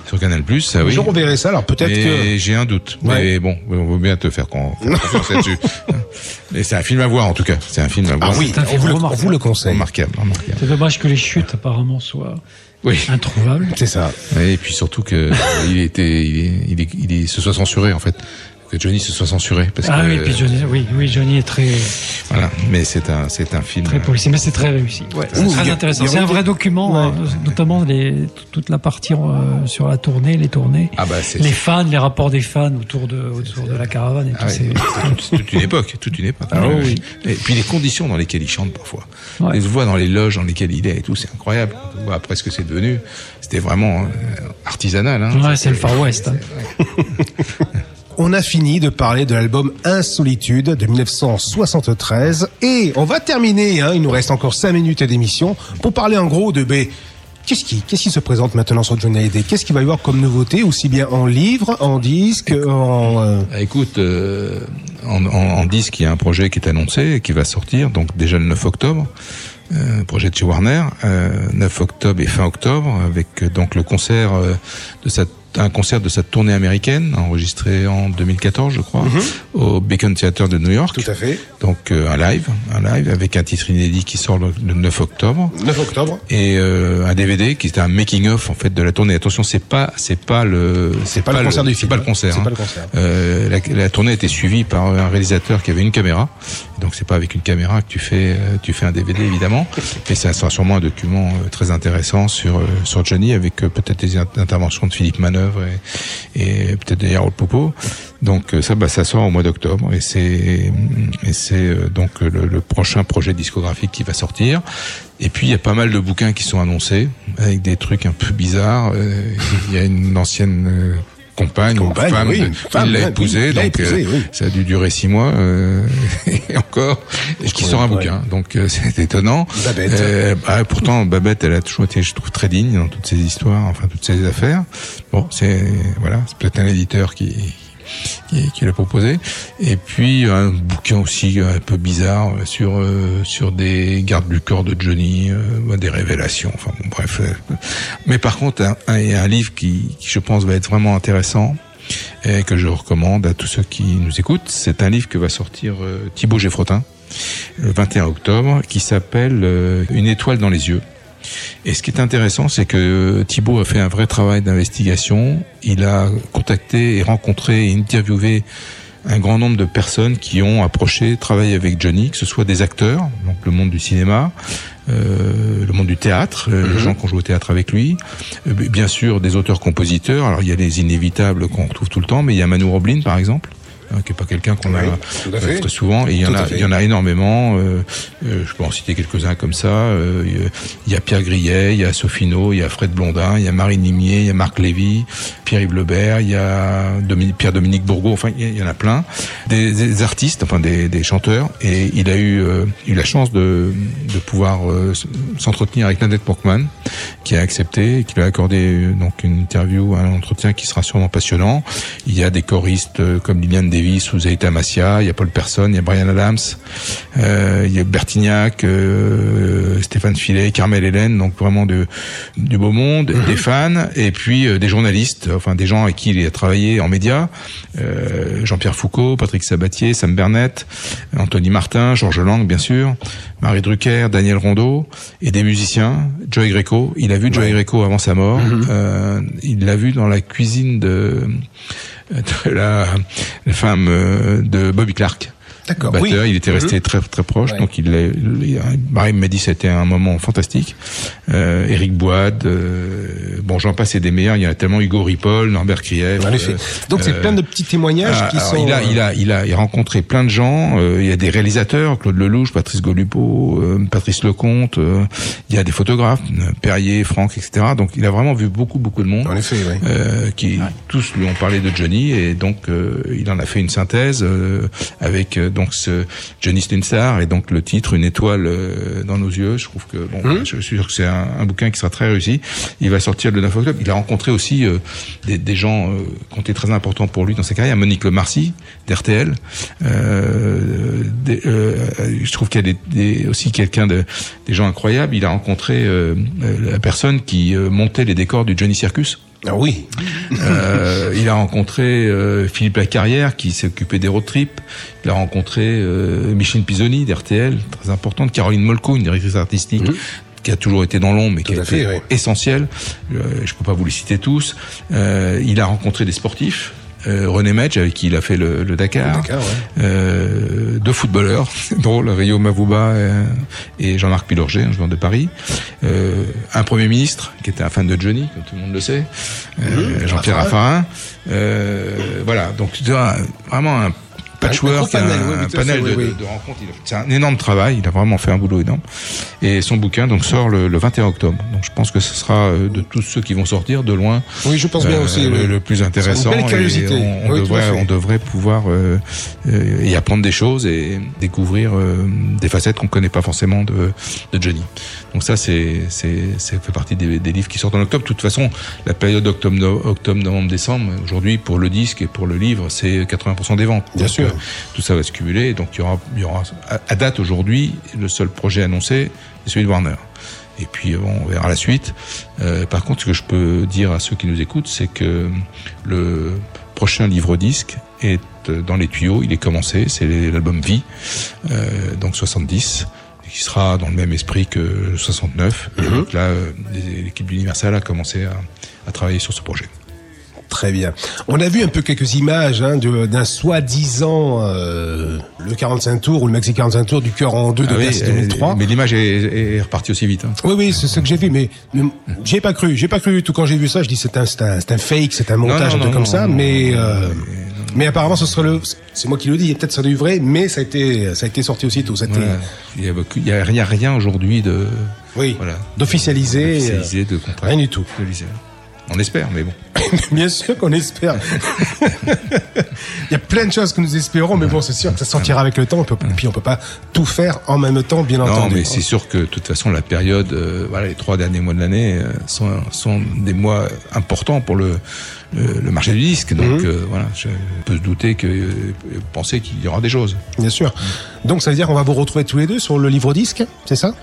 sur Canal+. Ça oui. Je reverrai ça, alors peut-être Mais que- j'ai un doute. Ouais. Mais bon, on veut bien te faire con- faire confiance là-dessus. Et c'est un film à voir en tout cas. C'est un film à voir. oui, C'est un film on vous le- on vous le conseille. Remarquable, remarquable. C'est dommage que les chutes apparemment soient Oui. introuvables. C'est ça. Et puis surtout que il était, il est, il est, il est, se soit censuré en fait. Que Johnny se soit censuré parce Ah que. oui, puis Johnny, oui, oui, Johnny est très Voilà. Mais c'est un, c'est un film. très policier, mais c'est très réussi. Ouais, c'est Ouh, très a- intéressant. C'est un vrai document, euh, notamment les, toute la partie euh, sur la tournée, les tournées, Ah bah c'est. les fans, les rapports des fans autour de autour de la caravane et tout. Ah ouais, c'est- c'est toute une époque, toute une époque. Ah Euh, oui. Et puis les conditions dans lesquelles il chante parfois. Ouais. Les voix dans les loges dans lesquelles il est et tout, c'est incroyable. On voit après ce que c'est devenu, c'était vraiment euh, artisanal. Hein. Ouais, c'est le Far West. hein. On a fini de parler de l'album Insolitude de 1973 et on va terminer, hein, il nous reste encore 5 minutes d'émission pour parler en gros de ben, qu'est-ce qui, qu'est-ce qui se présente maintenant sur Johnny Hallyday? Qu'est-ce qu'il va y avoir comme nouveauté, aussi bien en livre, en disque, en... euh, Ah, Écoute, euh, en, en, en disque, il y a un projet qui est annoncé et qui va sortir, donc déjà le 9 octobre. Euh, projet de chez Warner, euh, 9 octobre et fin octobre, avec euh, donc le concert euh, de sa un concert de sa tournée américaine enregistré en 2014 je crois au Beacon Theater de New York. Tout à fait. Donc euh, un live, un live avec un titre inédit qui sort le, le 9 octobre 9 octobre. et euh, un DVD qui était un making of en fait de la tournée. Attention, c'est pas c'est pas le c'est pas le concert du c'est film, pas le hein. concert. C'est hein. pas le concert. Euh, la, la tournée a été suivie par un réalisateur qui avait une caméra. Donc c'est pas avec une caméra que tu fais euh, tu fais un DVD évidemment, mais ça sera sûrement un document très intéressant sur sur Johnny avec peut-être des in- interventions de Philippe Manœuvre et, peut-être de Harold Popo. Donc euh, ça bah ça sort au mois d'octobre et c'est et c'est euh, donc le, prochain projet discographique qui va sortir. Et puis il y a pas mal de bouquins qui sont annoncés avec des trucs un peu bizarres. Euh, Il y a une ancienne compagne, ou femme, oui, de- une femme, il l'a épousée, donc euh, oui. ça a dû durer six mois euh, et encore, et qui sort un bouquin. Donc euh, c'est étonnant. Babette. Euh, bah, pourtant Babette, elle a toujours été, je trouve, très digne dans toutes ces histoires, enfin toutes ces affaires. Bon, c'est voilà, c'est peut-être un éditeur qui qui, qui l'a proposé. Et puis un bouquin aussi un peu bizarre euh, sur euh, sur des gardes du corps de Johnny, euh, des révélations. Enfin bon, bref. euh. Mais par contre, un, un, un livre qui, qui, je pense, va être vraiment intéressant et que je recommande à tous ceux qui nous écoutent. C'est un livre que va sortir euh, Thibaut Geffrotin le 21 octobre, qui s'appelle euh, Une étoile dans les yeux. Et ce qui est intéressant, c'est que Thibaut a fait un vrai travail d'investigation. Il a contacté et rencontré et interviewé un grand nombre de personnes qui ont approché, travaillé avec Johnny, que ce soit des acteurs, donc le monde du cinéma, euh, le monde du théâtre, euh, les gens qui ont joué au théâtre avec lui, euh, bien sûr des auteurs-compositeurs. Alors il y a les inévitables qu'on retrouve tout le temps, mais il y a Manu Roblin par exemple hein, qui est pas quelqu'un qu'on a Oui, fait. euh, très souvent. Et il y en a, il y en a énormément. Euh, euh, je peux en citer quelques-uns comme ça. Euh, il y a Pierre Grillet, il y a Sofino, il y a Fred Blondin, il y a Marie Nimier, il y a Marc Lévy, Pierre-Yves Lebert, il y a Dominique, Pierre-Dominique Bourgault. Enfin, il y, en a plein. Des, des artistes, enfin des, des chanteurs. Et il a eu, euh, eu la chance de, de pouvoir euh, s'entretenir avec Nadette Porkman, qui a accepté, et qui lui a accordé euh, donc une interview, un entretien qui sera sûrement passionnant. Il y a des choristes euh, comme Liliane Davis Massia, il y a Paul Person, il y a Brian Adams, euh, il y a Bertignac, euh, Stéphane Filet, Carmel Hélène, donc vraiment de, du beau monde, des fans, et puis euh, des journalistes, enfin des gens avec qui il a travaillé en médias, Jean-Pierre Foucault, Patrick Sabatier, Sam Bernett, Anthony Martin, Georges Lang bien sûr, Marie Drucker, Daniel Rondeau, et des musiciens, Joey Greco, il a vu Joey Greco avant sa mort, euh, il l'a vu dans la cuisine de la femme euh, de Bobby Clark. D'accord, Batteur, oui. il était resté Mhm. très très proche, Ouais. donc il, il, Barry m'a dit c'était un moment fantastique. Euh, Eric Boide, euh, bon j'en passe et des meilleurs, il y en a tellement Hugo Ripoll, Norbert Krief. Effet. Donc c'est euh, plein de petits témoignages ah, qui alors, sont. il a, euh, il a, il a, il a rencontré plein de gens. euh, il y a des réalisateurs, Claude Lelouch, Patrice Golupo, euh, Patrice Lecomte. euh, il y a des photographes, euh, Perrier, Franck, etc. Donc il a vraiment vu beaucoup, beaucoup de monde. En effet, oui. euh, qui tous lui ont parlé de Johnny et donc euh, il en a fait une synthèse euh, avec euh, donc ce Johnny Stinsar et donc le titre Une étoile euh, dans nos yeux. Je trouve que bon, Hum. je suis sûr que c'est un, un bouquin qui sera très réussi. Il va sortir le 9 octobre. Il a rencontré aussi euh, des, des gens euh, qui ont été très importants pour lui dans sa carrière. Monique Le Marcy d'RTL. Euh, des- je trouve qu'il y a des, aussi quelqu'un de des gens incroyables. Il a rencontré la personne qui montait les décors du Johnny Circus. Ah oui. Euh, il a rencontré euh, Philippe Lacarrière qui s'est occupé des road trips. Il a rencontré euh, Micheline Pisoni d'RTL, très importante. Caroline Molko, une directrice artistique. qui a toujours été dans l'ombre mais qui a fait, été oui. essentielle. Euh, je peux pas vous les citer tous. Euh, il a rencontré des sportifs. Euh, René Medj avec qui il a fait le, le Dakar, Le Dakar, ouais. Euh, deux footballeurs, c'est drôle, Rio Mavouba euh, et Jean-Marc Pilorget, un joueur de Paris, Euh, un premier ministre qui était un fan de Johnny, comme tout le monde le sait, euh, Mmh, Jean-Pierre Raffarin. Raffarin. Euh, voilà, donc tu vois, vraiment un patchwork, panel, un, panel de, oui. de- de rencontres. C'est un énorme travail, il a vraiment fait un boulot énorme. Et son bouquin donc sort le, le 21 octobre. Donc je pense que ce sera euh, de tous ceux qui vont sortir de loin. Oui, je pense bien euh, aussi, Le, plus intéressant. une belle et curiosité. On, Oui, devrait, fait. on devrait pouvoir euh, euh, y apprendre des choses et découvrir euh, des facettes qu'on connaît pas forcément de, de Johnny. Donc ça, c'est, c'est, ça fait partie des, des livres qui sortent en octobre. De toute façon, la période octobre, octobre, novembre, décembre, aujourd'hui, pour le disque et pour le livre, c'est 80% des ventes. Bien Donc, sûr. euh, tout ça va se cumuler. Donc il y aura, il y aura à, date aujourd'hui, le seul projet annoncé, c'est celui de Warner. Et puis bon, on verra la suite. Euh, par contre, ce que je peux dire à ceux qui nous écoutent, c'est que le prochain livre disque est euh, dans les tuyaux. Il est commencé. C'est l'album Vie, euh, donc 70 qui sera dans le même esprit que le 69. Et donc là, euh, l'équipe d'Universal a commencé à, à travailler sur ce projet. Très bien. On a vu un peu quelques images hein, de- d'un soi-disant euh, le 45 tours ou le Maxi 45 tours du cœur en deux de Ah oui, Bercy euh, 2003. mais l'image est, est repartie aussi vite. hein. Oui, oui, c'est ce que j'ai vu, mais, mais j'ai pas cru, j'ai pas cru du tout quand j'ai vu ça. Je dis c'est un, fake, c'est un montage, non, un truc non, comme non, ça, mais euh, mais apparemment ce serait le, c'est moi qui le dis, peut-être ça du vrai, mais ça a été, ça a été sorti aussitôt, ça a été Voilà. Il y a, il y a rien, rien aujourd'hui de, Oui. voilà, de contrat. rien du tout. On espère, mais bon. Bien sûr qu'on espère. Il y a plein de choses que nous espérons, mais bon, c'est sûr que ça sortira avec le temps. On peut, puis on peut pas tout faire en même temps, bien Non, entendu. mais c'est sûr que de toute façon, la période, euh, voilà, les trois derniers mois de l'année euh, sont, sont des mois importants pour le, le, le marché du disque. Donc Mhm. euh, voilà, je peux se douter que penser qu'il y aura des choses. Bien sûr. Donc ça veut dire qu'on va vous retrouver tous les deux sur le livre disque, c'est ça?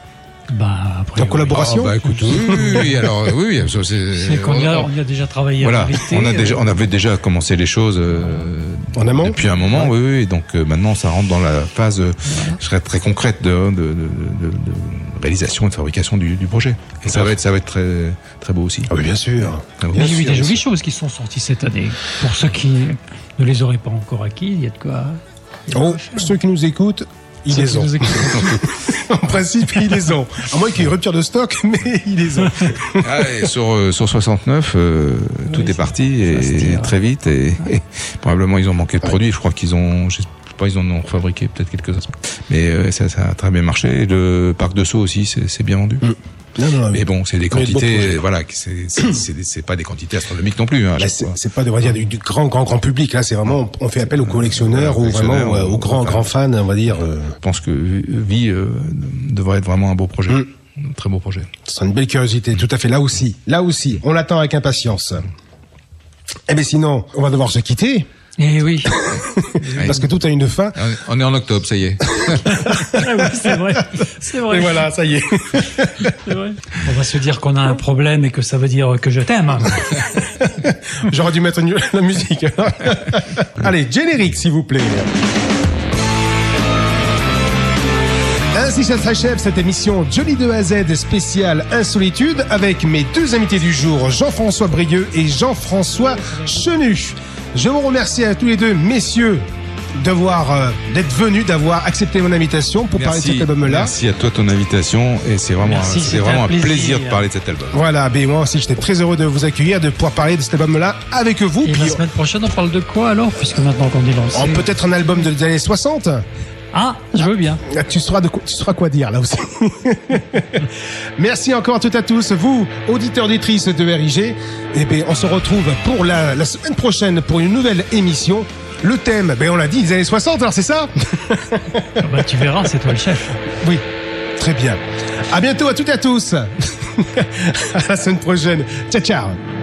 Bah, après, En collaboration Ah, bah écoute, oui, oui, oui, alors oui, c'est. C'est qu'on y a, on y a déjà travaillé Voilà, en vérité. on a déjà, euh, on avait déjà commencé les choses euh, En amont depuis un moment, oui, oui. Donc euh, maintenant, ça rentre dans la phase, euh, je serais très concrète de, de, de, de- de réalisation et de fabrication du, du projet. Et ça va être, ça va être très, très beau aussi. Ah oui, bien sûr. Très beau. Il y a eu des bien jolies choses qui sont sorties cette année. Pour ceux qui ne les auraient pas encore acquis, il y a de quoi. Oh, ceux qui nous écoutent, ils les ont. en principe, ils les ont. À moins qu'il y ait une rupture de stock, mais ils les ont. Ah, et sur, euh, sur 69, euh, tout est parti et, tire. très vite et, et probablement ils ont manqué de produits. Je crois qu'ils ont, je sais pas, ils en ont fabriqué peut-être quelques-uns. Mais euh, ça, ça a très bien marché. Et le parc de Sceaux aussi, c'est c'est bien vendu. Non, non, Mais bon, c'est des quantités, voilà, c'est pas des quantités astronomiques non plus. Hein, chaque c'est pas on va dire du, du grand grand grand public là c'est vraiment on fait appel aux collectionneurs ou vraiment euh, aux grands grands fans on va dire euh, Je pense que Vie euh, devrait être vraiment un beau projet, Mm. un très beau projet. c'est une belle curiosité tout à fait là aussi là aussi on l'attend avec impatience eh ben sinon on va devoir se quitter Eh oui. parce que tout a une fin On est en octobre, ça y est. Ah oui, c'est vrai. C'est vrai. et voilà ça y est C'est vrai. On va se dire qu'on a un problème et que ça veut dire que je t'aime. j'aurais dû mettre une- la musique allez générique s'il vous plaît Ainsi ça s'achève cette émission Jolie de A à Z spéciale Insolitude avec mes deux invités du jour, Jean-François Brieux et Jean-François Chenu. Je vous remercie à tous les deux, messieurs, d'avoir euh, d'être venus, d'avoir accepté mon invitation pour parler de cet album-là. merci à toi ton invitation et c'est vraiment, Merci, c'est vraiment un plaisir. plaisir. de parler de cet album. Voilà, ben moi aussi j'étais très heureux de vous accueillir, de pouvoir parler de cet album-là avec vous. Et Puis, la semaine prochaine, on parle de quoi alors? Puisque maintenant qu'on est lancé. oh, peut-être un album des années 60 Ah, je veux bien. Ah, Tu sauras, de quoi, tu sauras quoi dire là aussi. Merci encore à toutes et à tous, vous, auditeurs auditrices de RIG. Et bien, on se retrouve pour la, la semaine prochaine pour une nouvelle émission. Le thème, ben on l'a dit, les années 60, alors c'est ça? Ah bah, tu verras, c'est toi le chef. Oui, très bien. À bientôt à toutes et à tous. à la semaine prochaine. Ciao, ciao.